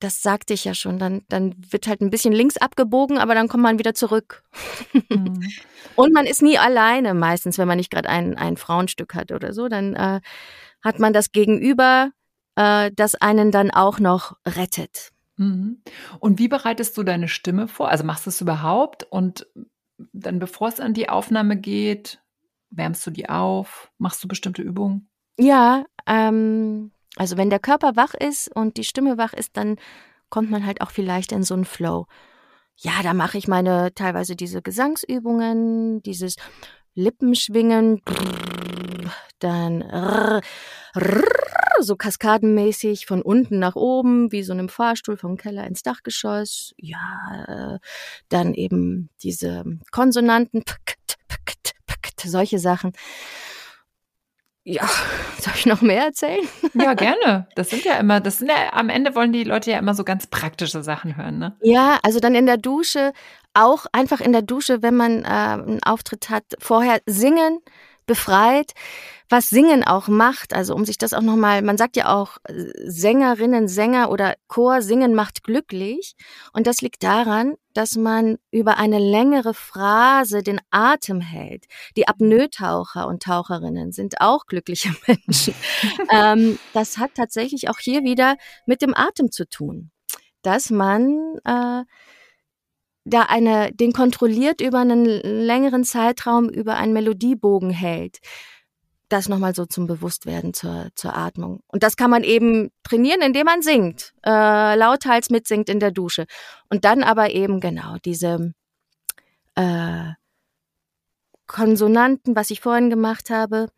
das sagte ich ja schon, dann, dann wird halt ein bisschen links abgebogen, aber dann kommt man wieder zurück. Mhm. und man ist nie alleine, meistens, wenn man nicht gerade ein, ein Frauenstück hat oder so, dann äh, hat man das Gegenüber, äh, das einen dann auch noch rettet. Mhm. Und wie bereitest du deine Stimme vor? Also machst du es überhaupt? Und dann, bevor es an die Aufnahme geht, wärmst du die auf? Machst du bestimmte Übungen? Ja, ähm, also wenn der Körper wach ist und die Stimme wach ist, dann kommt man halt auch vielleicht in so einen Flow. ja, da mache ich meine teilweise diese Gesangsübungen, dieses Lippenschwingen, dann so kaskadenmäßig von unten nach oben, wie so einem Fahrstuhl vom Keller ins Dachgeschoss. Ja, dann eben diese Konsonanten, solche Sachen. Ja, soll ich noch mehr erzählen? Ja, gerne. Das sind ja immer, das sind ja, am Ende wollen die Leute ja immer so ganz praktische Sachen hören, ne? Ja, also dann in der Dusche, auch einfach in der Dusche, wenn man äh, einen Auftritt hat, vorher singen, befreit, was Singen auch macht. Also um sich das auch nochmal, man sagt ja auch äh, Sängerinnen, Sänger oder Chor, Singen macht glücklich. Und das liegt daran, dass man über eine längere Phrase den Atem hält. Die Apnoe-Taucher und Taucherinnen sind auch glückliche Menschen. ähm, das hat tatsächlich auch hier wieder mit dem Atem zu tun, dass man äh, da eine, den kontrolliert über einen längeren Zeitraum über einen Melodiebogen hält. Das nochmal so zum Bewusstwerden zur, zur Atmung. Und das kann man eben trainieren, indem man singt, äh, lauthals mitsingt in der Dusche. Und dann aber eben genau diese äh, Konsonanten, was ich vorhin gemacht habe,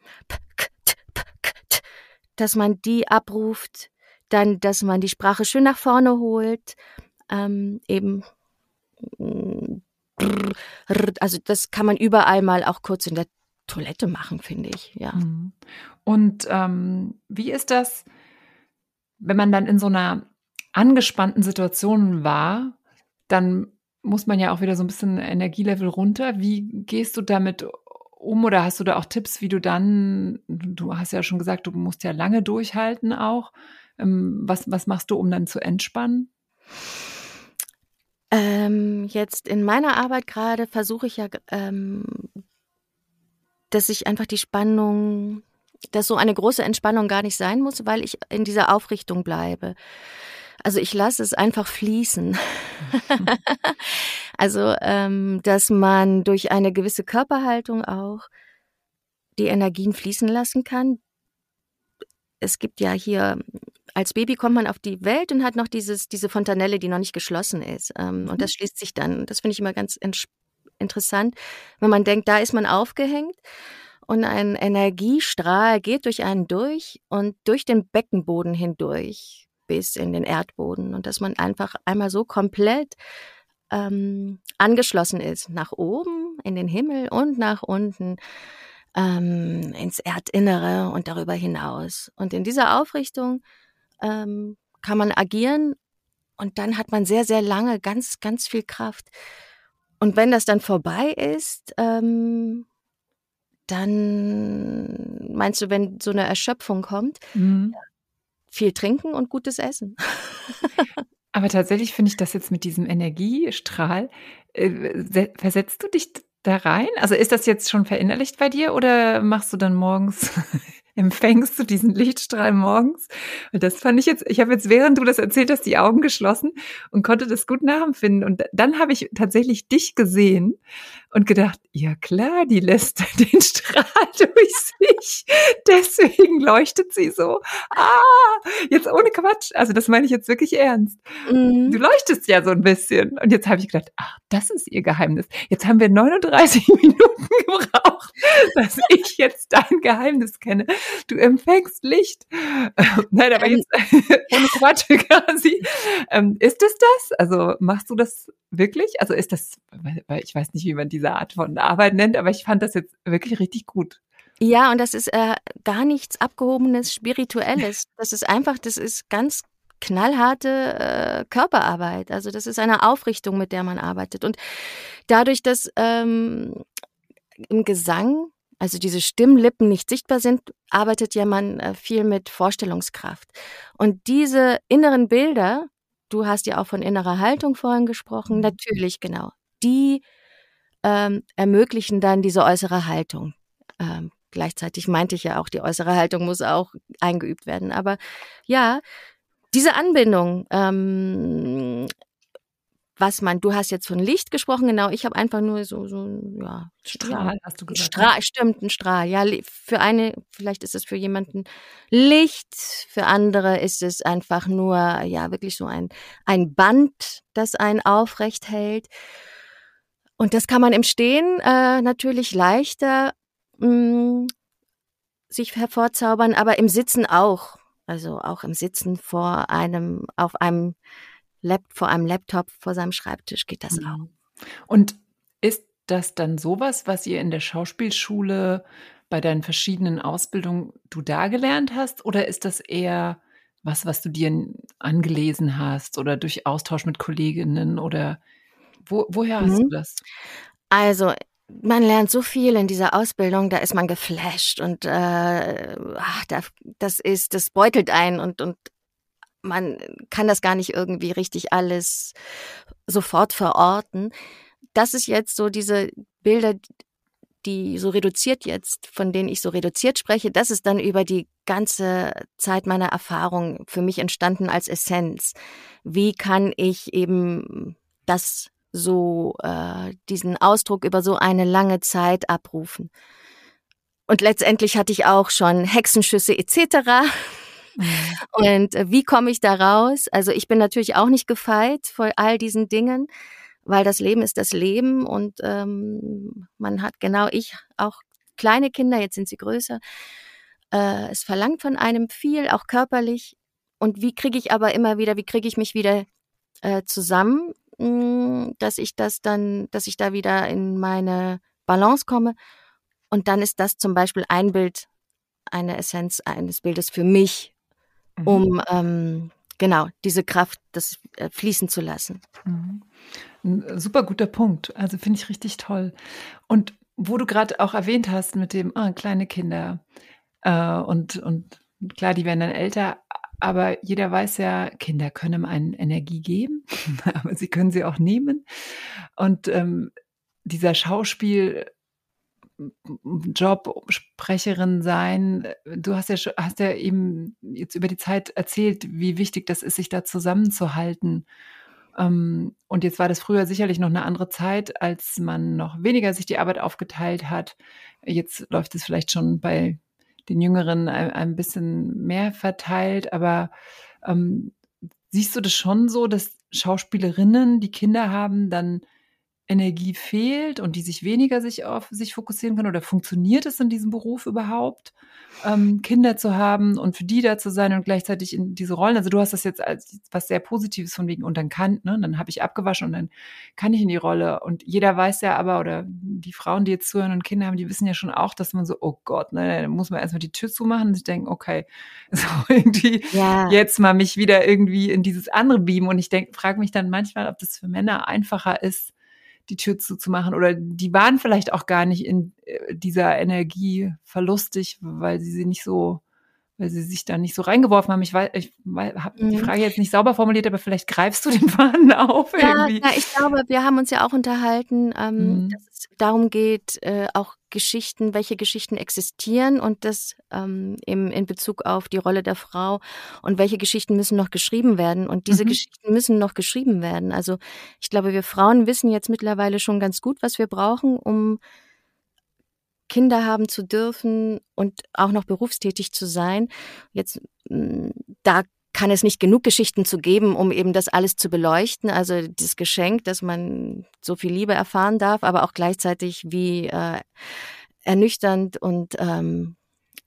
dass man die abruft, dann, dass man die Sprache schön nach vorne holt, ähm, eben also das kann man überall mal auch kurz in der Toilette machen, finde ich, ja. Mhm. Und ähm, wie ist das, wenn man dann in so einer angespannten Situation war, dann muss man ja auch wieder so ein bisschen Energielevel runter. Wie gehst du damit um oder hast du da auch Tipps, wie du dann, du hast ja schon gesagt, du musst ja lange durchhalten auch. Ähm, was, was machst du, um dann zu entspannen? Ähm, jetzt in meiner Arbeit gerade versuche ich ja, ähm, dass ich einfach die Spannung, dass so eine große Entspannung gar nicht sein muss, weil ich in dieser Aufrichtung bleibe. Also ich lasse es einfach fließen. also, ähm, dass man durch eine gewisse Körperhaltung auch die Energien fließen lassen kann. Es gibt ja hier als Baby kommt man auf die Welt und hat noch dieses, diese Fontanelle, die noch nicht geschlossen ist. Ähm, und das mhm. schließt sich dann. Das finde ich immer ganz interessant, wenn man denkt, da ist man aufgehängt und ein Energiestrahl geht durch einen durch und durch den Beckenboden hindurch bis in den Erdboden und dass man einfach einmal so komplett ähm, angeschlossen ist, nach oben in den Himmel und nach unten ähm, ins Erdinnere und darüber hinaus. Und in dieser Aufrichtung ähm, kann man agieren und dann hat man sehr, sehr lange ganz, ganz viel Kraft. Und wenn das dann vorbei ist, ähm, dann meinst du, wenn so eine Erschöpfung kommt, mhm. viel trinken und gutes Essen. Aber tatsächlich finde ich das jetzt mit diesem Energiestrahl, äh, versetzt du dich da rein? Also ist das jetzt schon verinnerlicht bei dir oder machst du dann morgens empfängst du diesen Lichtstrahl morgens. Und das fand ich jetzt, ich habe jetzt, während du das erzählt hast, die Augen geschlossen und konnte das gut nachempfinden. Und dann habe ich tatsächlich dich gesehen und gedacht, ja klar, die lässt den Strahl durch sich. Deswegen leuchtet sie so. Ah, jetzt ohne Quatsch. Also das meine ich jetzt wirklich ernst. Mhm. Du leuchtest ja so ein bisschen. Und jetzt habe ich gedacht, ach, das ist ihr Geheimnis. Jetzt haben wir 39 Minuten gebraucht, dass ich jetzt dein Geheimnis kenne. Du empfängst Licht. Nein, aber jetzt ohne Quatsch quasi. Ähm, ist es das? Also machst du das wirklich? Also ist das, weil ich weiß nicht, wie man diese Art von Arbeit nennt, aber ich fand das jetzt wirklich richtig gut. Ja, und das ist äh, gar nichts Abgehobenes, Spirituelles. Das ist einfach, das ist ganz knallharte äh, Körperarbeit. Also das ist eine Aufrichtung, mit der man arbeitet. Und dadurch, dass ähm, im Gesang, also diese Stimmlippen nicht sichtbar sind, arbeitet ja man äh, viel mit Vorstellungskraft. Und diese inneren Bilder, du hast ja auch von innerer Haltung vorhin gesprochen, mhm. natürlich genau, die ähm, ermöglichen dann diese äußere Haltung. Ähm, gleichzeitig meinte ich ja auch, die äußere Haltung muss auch eingeübt werden. Aber ja, diese Anbindung ähm, was man, du hast jetzt von Licht gesprochen, genau, ich habe einfach nur so, so, ja. Strahl, ja, hast du gesagt. Strahl, stimmt, ein Strahl. Ja, für eine, vielleicht ist es für jemanden Licht, für andere ist es einfach nur, ja, wirklich so ein, ein Band, das einen aufrecht hält. Und das kann man im Stehen äh, natürlich leichter mh, mm, sich hervorzaubern, aber im Sitzen auch. Also auch im Sitzen vor einem, auf einem vor einem Laptop, vor seinem Schreibtisch geht das auch. Mhm. Und ist das dann sowas, was ihr in der Schauspielschule bei deinen verschiedenen Ausbildungen du da gelernt hast? Oder ist das eher was, was du dir angelesen hast oder durch Austausch mit Kolleginnen oder wo, woher hast mhm. du das? Also man lernt so viel in dieser Ausbildung, da ist man geflasht und äh, ach, das ist, das beutelt ein und, und man kann das gar nicht irgendwie richtig alles sofort verorten. Das ist jetzt so diese Bilder, die so reduziert jetzt, von denen ich so reduziert spreche, das ist dann über die ganze Zeit meiner Erfahrung für mich entstanden als Essenz. Wie kann ich eben das so, äh, diesen Ausdruck über so eine lange Zeit abrufen? Und letztendlich hatte ich auch schon Hexenschüsse etc. Mhm. Und äh, wie komme ich da raus? Also ich bin natürlich auch nicht gefeit vor all diesen Dingen, weil das Leben ist das Leben und ähm, man hat genau ich auch kleine Kinder, jetzt sind sie größer. Äh, es verlangt von einem viel, auch körperlich. Und wie kriege ich aber immer wieder, wie kriege ich mich wieder äh, zusammen, mh, hm, dass ich das dann, dass ich da wieder in meine Balance komme. Und dann ist das zum Beispiel ein Bild, eine Essenz eines Bildes für mich, mhm. um ähm, genau diese Kraft, das äh, fließen zu lassen. Mhm. Ein super guter Punkt. Also finde ich richtig toll. Und wo du gerade auch erwähnt hast mit dem ah, kleine Kinder äh, und, und klar, die werden dann älter, aber jeder weiß ja, Kinder können einem Energie geben, aber sie können sie auch nehmen. Und ähm, dieser Schauspiel Job, Sprecherin sein. Du hast ja, hast ja eben jetzt über die Zeit erzählt, wie wichtig das ist, sich da zusammenzuhalten. Ähm, und jetzt war das früher sicherlich noch eine andere Zeit, als man noch weniger sich die Arbeit aufgeteilt hat. Jetzt läuft es vielleicht schon bei den Jüngeren ein, ein bisschen mehr verteilt, aber ähm, siehst du das schon so, dass Schauspielerinnen, die Kinder haben, dann Energie fehlt und die sich weniger sich auf sich fokussieren können oder funktioniert es in diesem Beruf überhaupt, ähm, Kinder zu haben und für die da zu sein und gleichzeitig in diese Rollen. Also du hast das jetzt als was sehr Positives von wegen und dann kann, ne, dann habe ich abgewaschen und dann kann ich in die Rolle. Und jeder weiß ja aber, oder die Frauen, die jetzt zuhören und Kinder haben, die wissen ja schon auch, dass man so, oh Gott, ne, dann muss man erstmal die Tür zumachen und sich denken, okay, so irgendwie ja. jetzt mal mich wieder irgendwie in dieses andere beamen. Und ich denke, frage mich dann manchmal, ob das für Männer einfacher ist, die Tür zuzumachen. Oder die waren vielleicht auch gar nicht in äh, dieser Energie verlustig, weil sie sie nicht so weil sie sich da nicht so reingeworfen haben. Ich weiß, ich habe die mhm. Frage jetzt nicht sauber formuliert, aber vielleicht greifst du den Faden auf ja, irgendwie. Ja, ich glaube, wir haben uns ja auch unterhalten, ähm, mhm. dass es darum geht, äh, auch Geschichten, welche Geschichten existieren und das ähm, im, in Bezug auf die Rolle der Frau und welche Geschichten müssen noch geschrieben werden. Und diese mhm. Geschichten müssen noch geschrieben werden. Also ich glaube, wir Frauen wissen jetzt mittlerweile schon ganz gut, was wir brauchen, um Kinder haben zu dürfen und auch noch berufstätig zu sein. Jetzt, mm, da kann es nicht genug Geschichten zu geben, um eben das alles zu beleuchten. Also das Geschenk, dass man so viel Liebe erfahren darf, aber auch gleichzeitig wie äh, ernüchternd und ähm,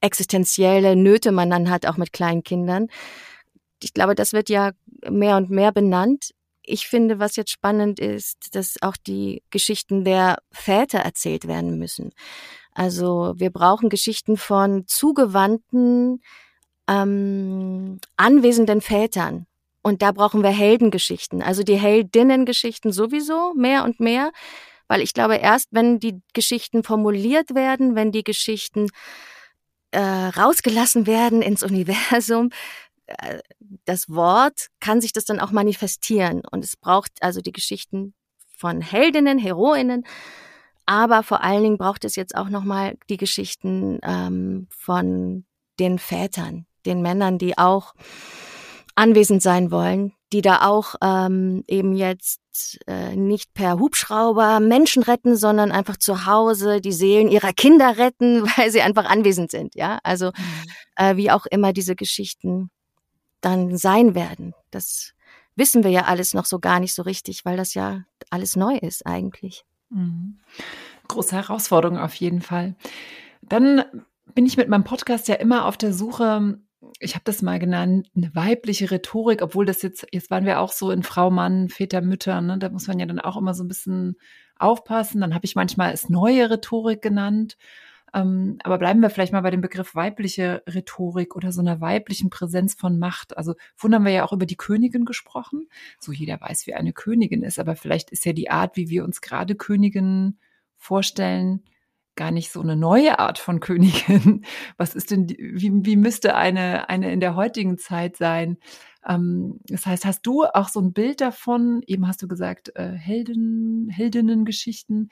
existenzielle Nöte man dann hat, auch mit kleinen Kindern. Ich glaube, das wird ja mehr und mehr benannt. Ich finde, was jetzt spannend ist, dass auch die Geschichten der Väter erzählt werden müssen. Also wir brauchen Geschichten von zugewandten, ähm, anwesenden Vätern. Und da brauchen wir Heldengeschichten. Also die Heldinnengeschichten sowieso mehr und mehr. Weil ich glaube, erst wenn die Geschichten formuliert werden, wenn die Geschichten äh, rausgelassen werden ins Universum, äh, das Wort kann sich das dann auch manifestieren. Und es braucht also die Geschichten von Heldinnen, Heroinnen, aber vor allen Dingen braucht es jetzt auch nochmal die Geschichten ähm, von den Vätern, den Männern, die auch anwesend sein wollen, die da auch ähm, eben jetzt äh, nicht per Hubschrauber Menschen retten, sondern einfach zu Hause die Seelen ihrer Kinder retten, weil sie einfach anwesend sind. Ja, also mhm. äh, wie auch immer diese Geschichten dann sein werden. Das wissen wir ja alles noch so gar nicht so richtig, weil das ja alles neu ist eigentlich. Mhm. Große Herausforderung auf jeden Fall. Dann bin ich mit meinem Podcast ja immer auf der Suche, ich habe das mal genannt, eine weibliche Rhetorik, obwohl das jetzt, jetzt waren wir auch so in Frau, Mann, Väter, Mütter, ne? da muss man ja dann auch immer so ein bisschen aufpassen. Dann habe ich manchmal es neue Rhetorik genannt. Ähm, aber bleiben wir vielleicht mal bei dem Begriff weibliche Rhetorik oder so einer weiblichen Präsenz von Macht. Also vorhin haben wir ja auch über die Königin gesprochen. So jeder weiß, wie eine Königin ist, aber vielleicht ist ja die Art, wie wir uns gerade Königin vorstellen, gar nicht so eine neue Art von Königin. Was ist denn, wie, wie müsste eine, eine in der heutigen Zeit sein? Ähm, das heißt, hast du auch so ein Bild davon? Eben hast du gesagt, äh, Helden, Heldinnengeschichten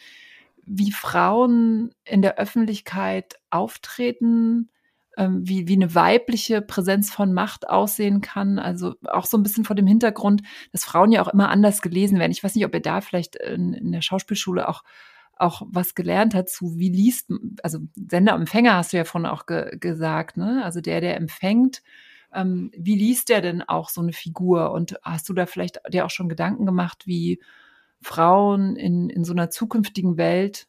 wie Frauen in der Öffentlichkeit auftreten, ähm, wie, wie eine weibliche Präsenz von Macht aussehen kann. Also auch so ein bisschen vor dem Hintergrund, dass Frauen ja auch immer anders gelesen werden. Ich weiß nicht, ob ihr da vielleicht in, in der Schauspielschule auch auch was gelernt hat zu, wie liest, also Senderempfänger hast du ja vorhin auch ge gesagt, ne? Also der, der empfängt, ähm, wie liest der denn auch so eine Figur? Und hast du da vielleicht dir auch schon Gedanken gemacht, wie Frauen in, in so einer zukünftigen Welt,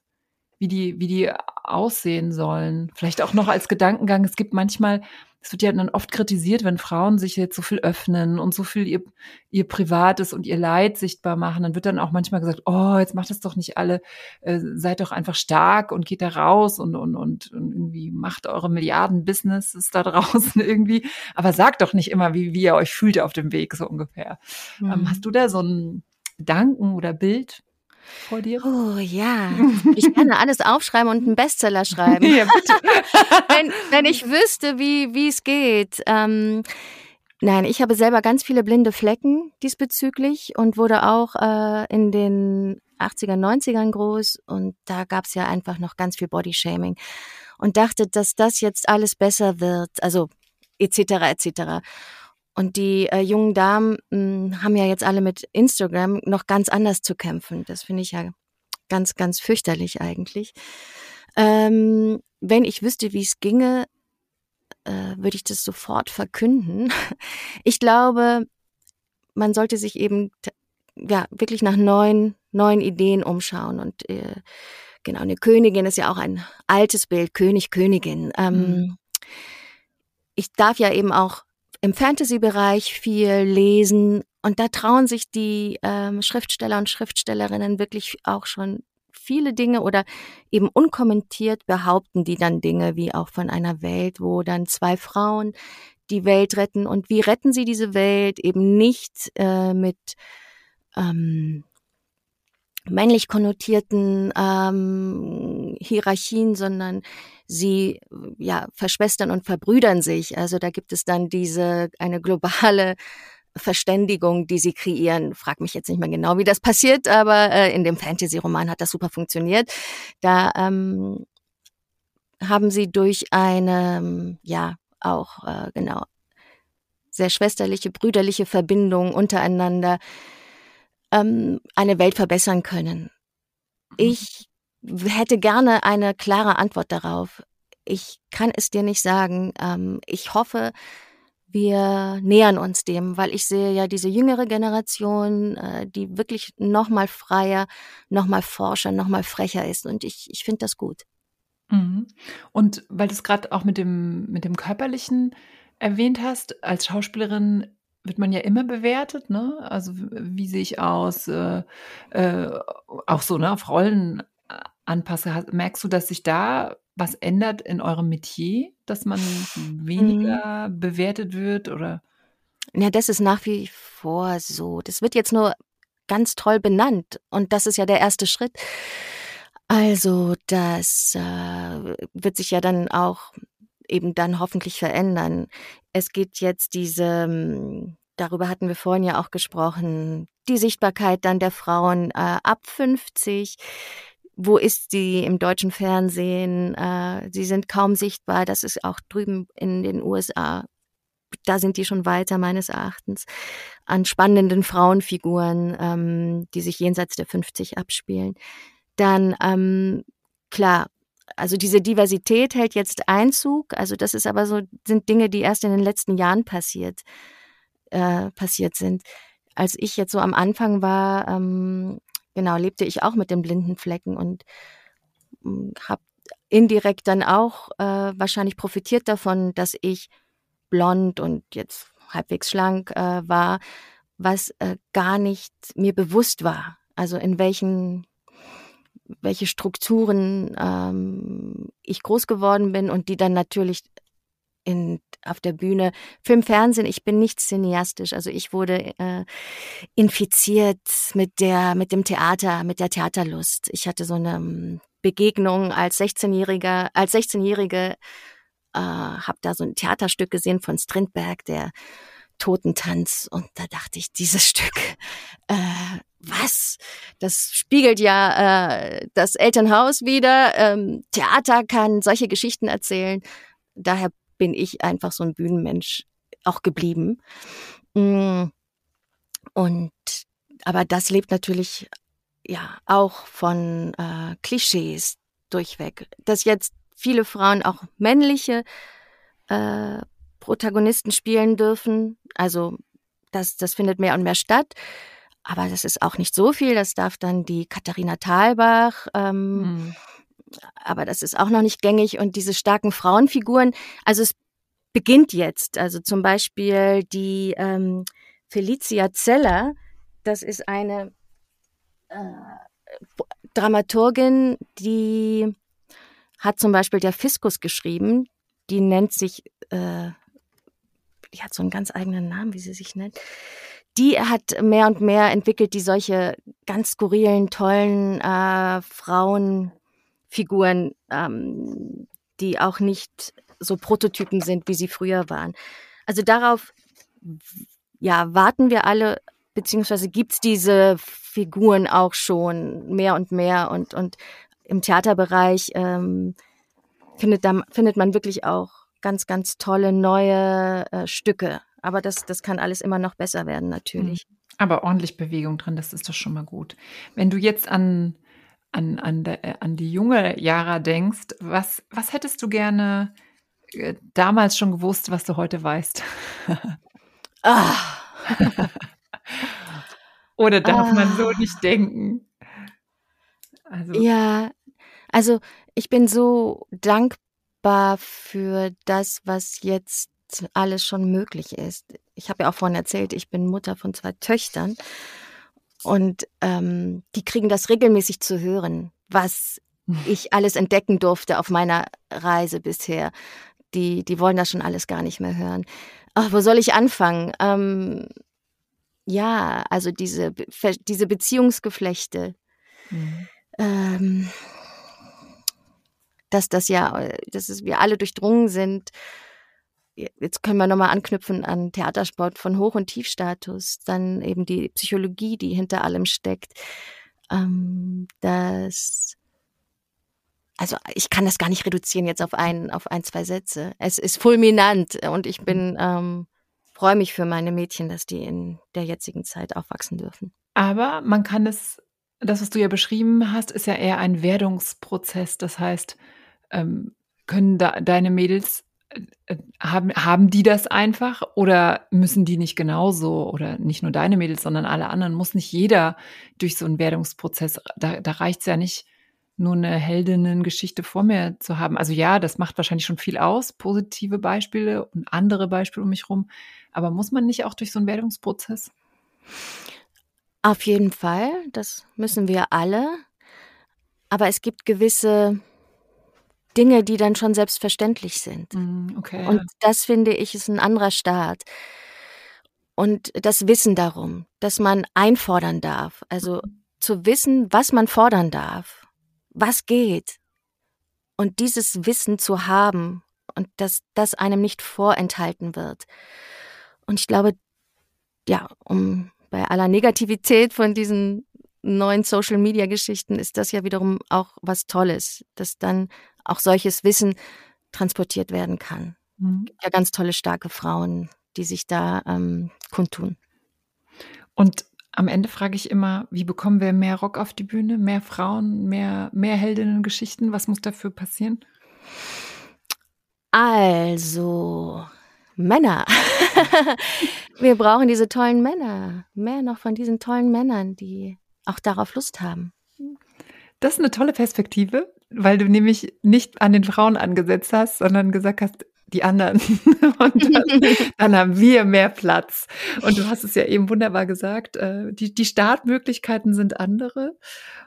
wie die, wie die aussehen sollen. Vielleicht auch noch als Gedankengang. Es gibt manchmal, es wird ja dann oft kritisiert, wenn Frauen sich jetzt so viel öffnen und so viel ihr, ihr Privates und ihr Leid sichtbar machen, dann wird dann auch manchmal gesagt, oh, jetzt macht das doch nicht alle, äh, seid doch einfach stark und geht da raus und, und, und, und irgendwie macht eure Milliarden-Businesses da draußen irgendwie. Aber sagt doch nicht immer, wie, wie ihr euch fühlt auf dem Weg, so ungefähr. Mhm. Ähm, hast du da so ein, Gedanken oder Bild vor dir? Oh ja, ich kann alles aufschreiben und einen Bestseller schreiben. ja, bitte. wenn, wenn ich wüsste, wie es geht. Ähm, nein, ich habe selber ganz viele blinde Flecken diesbezüglich und wurde auch äh, in den 80er, 90ern groß und da gab es ja einfach noch ganz viel Bodyshaming und dachte, dass das jetzt alles besser wird, also etc. etc. Und die äh, jungen Damen mh, hm, haben ja jetzt alle mit Instagram noch ganz anders zu kämpfen. Das finde ich ja ganz, ganz fürchterlich eigentlich. Ähm, wenn ich wüsste, wie es ginge, äh, würde ich das sofort verkünden. Ich glaube, man sollte sich eben ja wirklich nach neuen, neuen Ideen umschauen. Und äh, genau, eine Königin ist ja auch ein altes Bild, König, Königin. Ähm, mhm. Ich darf ja eben auch im Fantasy-Bereich viel lesen und da trauen sich die ähm, Schriftsteller und Schriftstellerinnen wirklich auch schon viele Dinge oder eben unkommentiert behaupten die dann Dinge wie auch von einer Welt, wo dann zwei Frauen die Welt retten. Und wie retten sie diese Welt? Eben nicht äh, mit ähm, männlich konnotierten ähm, Hierarchien, sondern sie ja verschwestern und verbrüdern sich. Also da gibt es dann diese eine globale Verständigung, die sie kreieren. Frag mich jetzt nicht mehr genau, wie das passiert, aber äh, in dem Fantasy-Roman hat das super funktioniert. Da ähm, haben sie durch eine, ja, auch äh, genau sehr schwesterliche, brüderliche Verbindung untereinander ähm, eine Welt verbessern können. Mhm. Ich hätte gerne eine klare Antwort darauf. Ich kann es dir nicht sagen. Ähm, ich hoffe, wir nähern uns dem, weil ich sehe ja diese jüngere Generation, äh, die wirklich noch mal freier, noch mal forscher, noch mal frecher ist und ich, ich finde das gut. Mhm. Und weil du es gerade auch mit dem, mit dem Körperlichen erwähnt hast, als Schauspielerin wird man ja immer bewertet, ne? Also wie sehe ich aus? Äh, äh, auch so, ne, auf Rollen anpasse. Merkst du, dass sich da was ändert in eurem Metier, dass man weniger mhm. bewertet wird oder? Ja, das ist nach wie vor so. Das wird jetzt nur ganz toll benannt und das ist ja der erste Schritt. Also das äh, wird sich ja dann auch eben dann hoffentlich verändern. Es geht jetzt diese, hm, darüber hatten wir vorhin ja auch gesprochen, die Sichtbarkeit dann der Frauen äh, ab 50. Wo ist sie im deutschen Fernsehen? Äh, sie sind kaum sichtbar. Das ist auch drüben in den USA da sind die schon weiter meines Erachtens, an spannenden Frauenfiguren, ähm, die sich jenseits der 50 abspielen. Dann, ähm, klar, also diese Diversität hält jetzt Einzug. Also das ist aber so, sind Dinge, die erst in den letzten Jahren passiert, äh, passiert sind. Als ich jetzt so am Anfang war, ähm, genau, lebte ich auch mit den blinden Flecken und hm, habe indirekt dann auch äh, wahrscheinlich profitiert davon, dass ich blond und jetzt halbwegs schlank äh, war, was äh, gar nicht mir bewusst war. Also in welchen welche Strukturen ähm, ich groß geworden bin und die dann natürlich in, auf der Bühne, Film, Fernsehen, ich bin nicht cineastisch. Also ich wurde äh, infiziert mit der, mit dem Theater, mit der Theaterlust. Ich hatte so eine ähm, Begegnung als 16-Jähriger, als 16-Jährige, äh, habe da so ein Theaterstück gesehen von Strindberg, der Totentanz. Und da dachte ich, dieses Stück, äh, was? Das spiegelt ja äh, das Elternhaus wieder. Ähm, Theater kann solche Geschichten erzählen. Daher bin ich einfach so ein Bühnenmensch auch geblieben. Mm. Und aber das lebt natürlich ja auch von äh, Klischees durchweg. Dass jetzt viele Frauen auch männliche äh, Protagonisten spielen dürfen. Also das, das findet mehr und mehr statt. Aber das ist auch nicht so viel. Das darf dann die Katharina Thalbach. Ähm, mhm. Aber das ist auch noch nicht gängig. Und diese starken Frauenfiguren, also es beginnt jetzt. Also zum Beispiel die ähm, Felicia Zeller, das ist eine äh, Dramaturgin, die hat zum Beispiel der Fiskus geschrieben. Die nennt sich, äh, die hat so einen ganz eigenen Namen, wie sie sich nennt. Die hat mehr und mehr entwickelt, die solche ganz skurrilen, tollen äh, Frauenfiguren, ähm, die auch nicht so Prototypen sind, wie sie früher waren. Also darauf, ja, warten wir alle, beziehungsweise gibt's diese Figuren auch schon mehr und mehr und, und im Theaterbereich ähm, findet, da, findet man wirklich auch ganz, ganz tolle neue äh, Stücke. Aber das, das kann alles immer noch besser werden, natürlich. Mhm. Aber ordentlich Bewegung drin, das ist doch schon mal gut. Wenn du jetzt an, an, an, de, äh, an die junge Jara denkst, was, was hättest du gerne äh, damals schon gewusst, was du heute weißt? ah. Oder darf ah. man so ah. nicht denken? Also. Ja, also ich bin so dankbar für das, was jetzt alles schon möglich ist. Ich habe ja auch vorhin erzählt, ich bin Mutter von zwei Töchtern und ähm, die kriegen das regelmäßig zu hören, was ich alles entdecken durfte auf meiner Reise bisher. Die, die wollen das schon alles gar nicht mehr hören. Ach, wo soll ich anfangen? Ähm, ja, also diese, diese Beziehungsgeflechte. Mhm. Ähm, dass das ja, dass es wir alle durchdrungen sind. Jetzt können wir nochmal anknüpfen an Theatersport von Hoch- und Tiefstatus, dann eben die Psychologie, die hinter allem steckt. Ähm, das, also ich kann das gar nicht reduzieren jetzt auf ein, auf ein, zwei Sätze. Es ist fulminant und ich bin, ähm, freue mich für meine Mädchen, dass die in der jetzigen Zeit aufwachsen dürfen. Aber man kann es, das, was du ja beschrieben hast, ist ja eher ein Werdungsprozess. Das heißt, ähm, können da deine Mädels äh, äh, haben, haben die das einfach oder müssen die nicht genauso oder nicht nur deine Mädels, sondern alle anderen? Muss nicht jeder durch so einen Werdungsprozess, da, da reicht es ja nicht, nur eine Heldinnengeschichte vor mir zu haben. Also ja, das macht wahrscheinlich schon viel aus, positive Beispiele und andere Beispiele um mich rum. Aber muss man nicht auch durch so einen Werdungsprozess? Auf jeden Fall, das müssen wir alle. Aber es gibt gewisse Dinge, die dann schon selbstverständlich sind. Mm, okay. Und das finde ich ist ein anderer Staat. Und das Wissen darum, dass man einfordern darf, also zu wissen, was man fordern darf, was geht. Und dieses Wissen zu haben und dass das einem nicht vorenthalten wird. Und ich glaube, ja, um bei aller Negativität von diesen neuen Social Media Geschichten ist das ja wiederum auch was Tolles, dass dann auch solches Wissen transportiert werden kann. Mhm. Ja, ganz tolle, starke Frauen, die sich da ähm, kundtun. Und am Ende frage ich immer, wie bekommen wir mehr Rock auf die Bühne, mehr Frauen, mehr, mehr Heldinnen-Geschichten? Was muss dafür passieren? Also, Männer. wir brauchen diese tollen Männer. Mehr noch von diesen tollen Männern, die auch darauf Lust haben. Das ist eine tolle Perspektive, weil du nämlich nicht an den Frauen angesetzt hast, sondern gesagt hast, die anderen. Und dann, dann, haben wir mehr Platz. Und du hast es ja eben wunderbar gesagt, äh, die, die Startmöglichkeiten sind andere.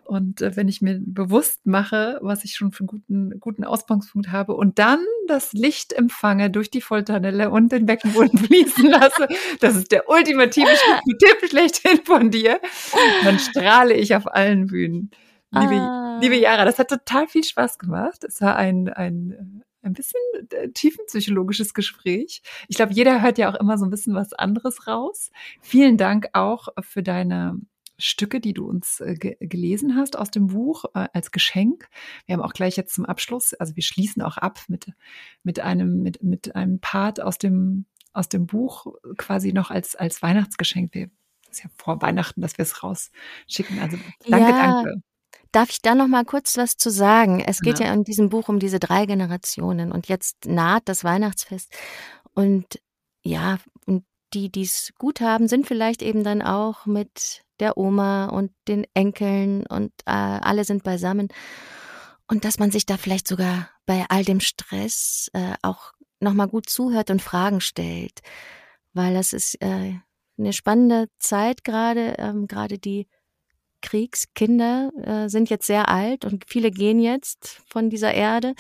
Und äh, wenn ich mir bewusst mache, was ich schon für einen guten, guten Ausgangspunkt habe und dann das Licht empfange durch die Volltunnelle und den Beckenboden fließen lasse, das ist der ultimative Tipp schlechthin von dir, dann strahle ich auf allen Bühnen. Liebe, ah. liebe Jara, das hat total viel Spaß gemacht. Es war ein, ein ein bisschen äh, tiefenpsychologisches Gespräch. Ich glaube, jeder hört ja auch immer so ein bisschen was anderes raus. Vielen Dank auch für deine Stücke, die du uns äh, ge gelesen hast aus dem Buch äh, als Geschenk. Wir haben auch gleich jetzt zum Abschluss, also wir schließen auch ab mit, mit einem, mit, mit einem Part aus dem, aus dem Buch quasi noch als, als Weihnachtsgeschenk. Wir, das ist ja vor Weihnachten, dass wir es rausschicken. Also danke, ja. danke. Darf ich da noch mal kurz was zu sagen? Es geht ja. ja in diesem Buch um diese drei Generationen und jetzt naht das Weihnachtsfest und ja, und die, die es gut haben, sind vielleicht eben dann auch mit der Oma und den Enkeln und äh, alle sind beisammen. Und dass man sich da vielleicht sogar bei all dem Stress äh, auch nochmal gut zuhört und Fragen stellt. Weil das ist äh, eine spannende Zeit gerade, ähm, gerade die Kriegskinder äh, sind jetzt sehr alt und viele gehen jetzt von dieser Erde.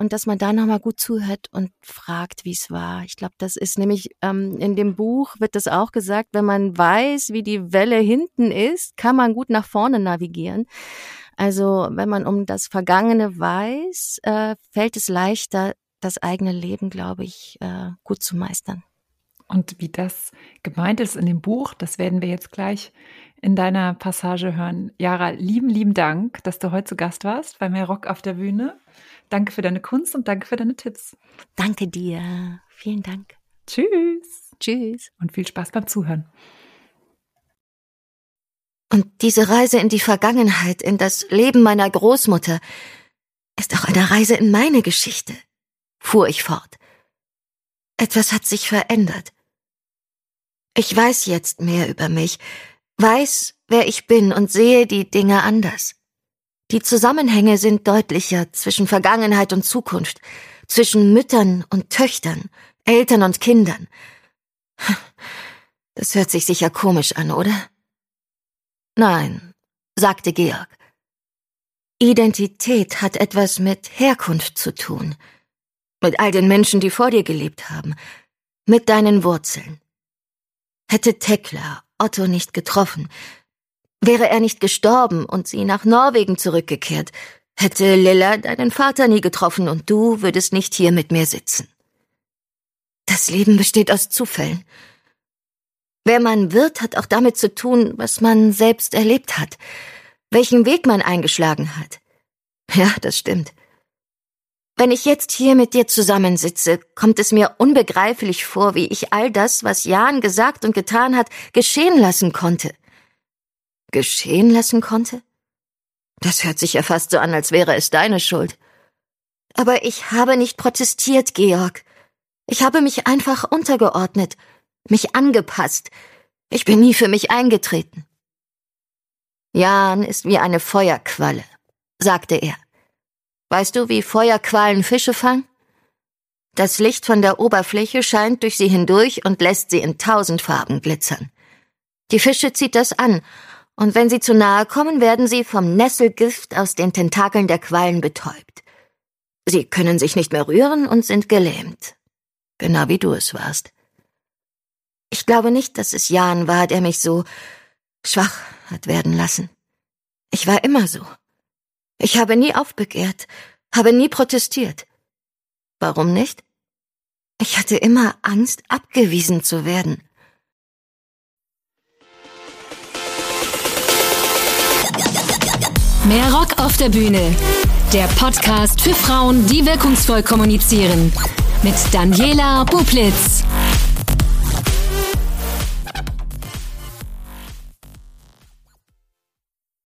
Und dass man da nochmal gut zuhört und fragt, wie es war. Ich glaube, das ist nämlich ähm, in dem Buch wird das auch gesagt, wenn man weiß, wie die Welle hinten ist, kann man gut nach vorne navigieren. Also wenn man um das Vergangene weiß, äh, fällt es leichter, das eigene Leben, glaube ich, äh, gut zu meistern. Und wie das gemeint ist in dem Buch, das werden wir jetzt gleich in deiner Passage hören. Jara, lieben, lieben Dank, dass du heute zu Gast warst bei Mehr Rock auf der Bühne. Danke für deine Kunst und danke für deine Tipps. Danke dir. Vielen Dank. Tschüss. Tschüss. Und viel Spaß beim Zuhören. Und diese Reise in die Vergangenheit, in das Leben meiner Großmutter, ist auch eine Reise in meine Geschichte, fuhr ich fort. Etwas hat sich verändert. Ich weiß jetzt mehr über mich, weiß, wer ich bin und sehe die Dinge anders. Die Zusammenhänge sind deutlicher zwischen Vergangenheit und Zukunft, zwischen Müttern und Töchtern, Eltern und Kindern. Das hört sich sicher komisch an, oder? Nein, sagte Georg. Identität hat etwas mit Herkunft zu tun, mit all den Menschen, die vor dir gelebt haben, mit deinen Wurzeln. Hätte Tekla Otto nicht getroffen, wäre er nicht gestorben und sie nach Norwegen zurückgekehrt, hätte Lilla deinen Vater nie getroffen und du würdest nicht hier mit mir sitzen. Das Leben besteht aus Zufällen. Wer man wird, hat auch damit zu tun, was man selbst erlebt hat, welchen Weg man eingeschlagen hat. Ja, das stimmt. Wenn ich jetzt hier mit dir zusammensitze, kommt es mir unbegreiflich vor, wie ich all das, was Jan gesagt und getan hat, geschehen lassen konnte. Geschehen lassen konnte? Das hört sich ja fast so an, als wäre es deine Schuld. Aber ich habe nicht protestiert, Georg. Ich habe mich einfach untergeordnet, mich angepasst. Ich bin nie für mich eingetreten. Jan ist wie eine Feuerqualle, sagte er. Weißt du, wie Feuerquallen Fische fangen? Das Licht von der Oberfläche scheint durch sie hindurch und lässt sie in tausend Farben glitzern. Die Fische zieht das an, und wenn sie zu nahe kommen, werden sie vom Nesselgift aus den Tentakeln der Quallen betäubt. Sie können sich nicht mehr rühren und sind gelähmt. Genau wie du es warst. Ich glaube nicht, dass es Jan war, der mich so schwach hat werden lassen. Ich war immer so. Ich habe nie aufbegehrt, habe nie protestiert. Warum nicht? Ich hatte immer Angst, abgewiesen zu werden. Mehr Rock auf der Bühne. Der Podcast für Frauen, die wirkungsvoll kommunizieren. mit Daniela Bublitz.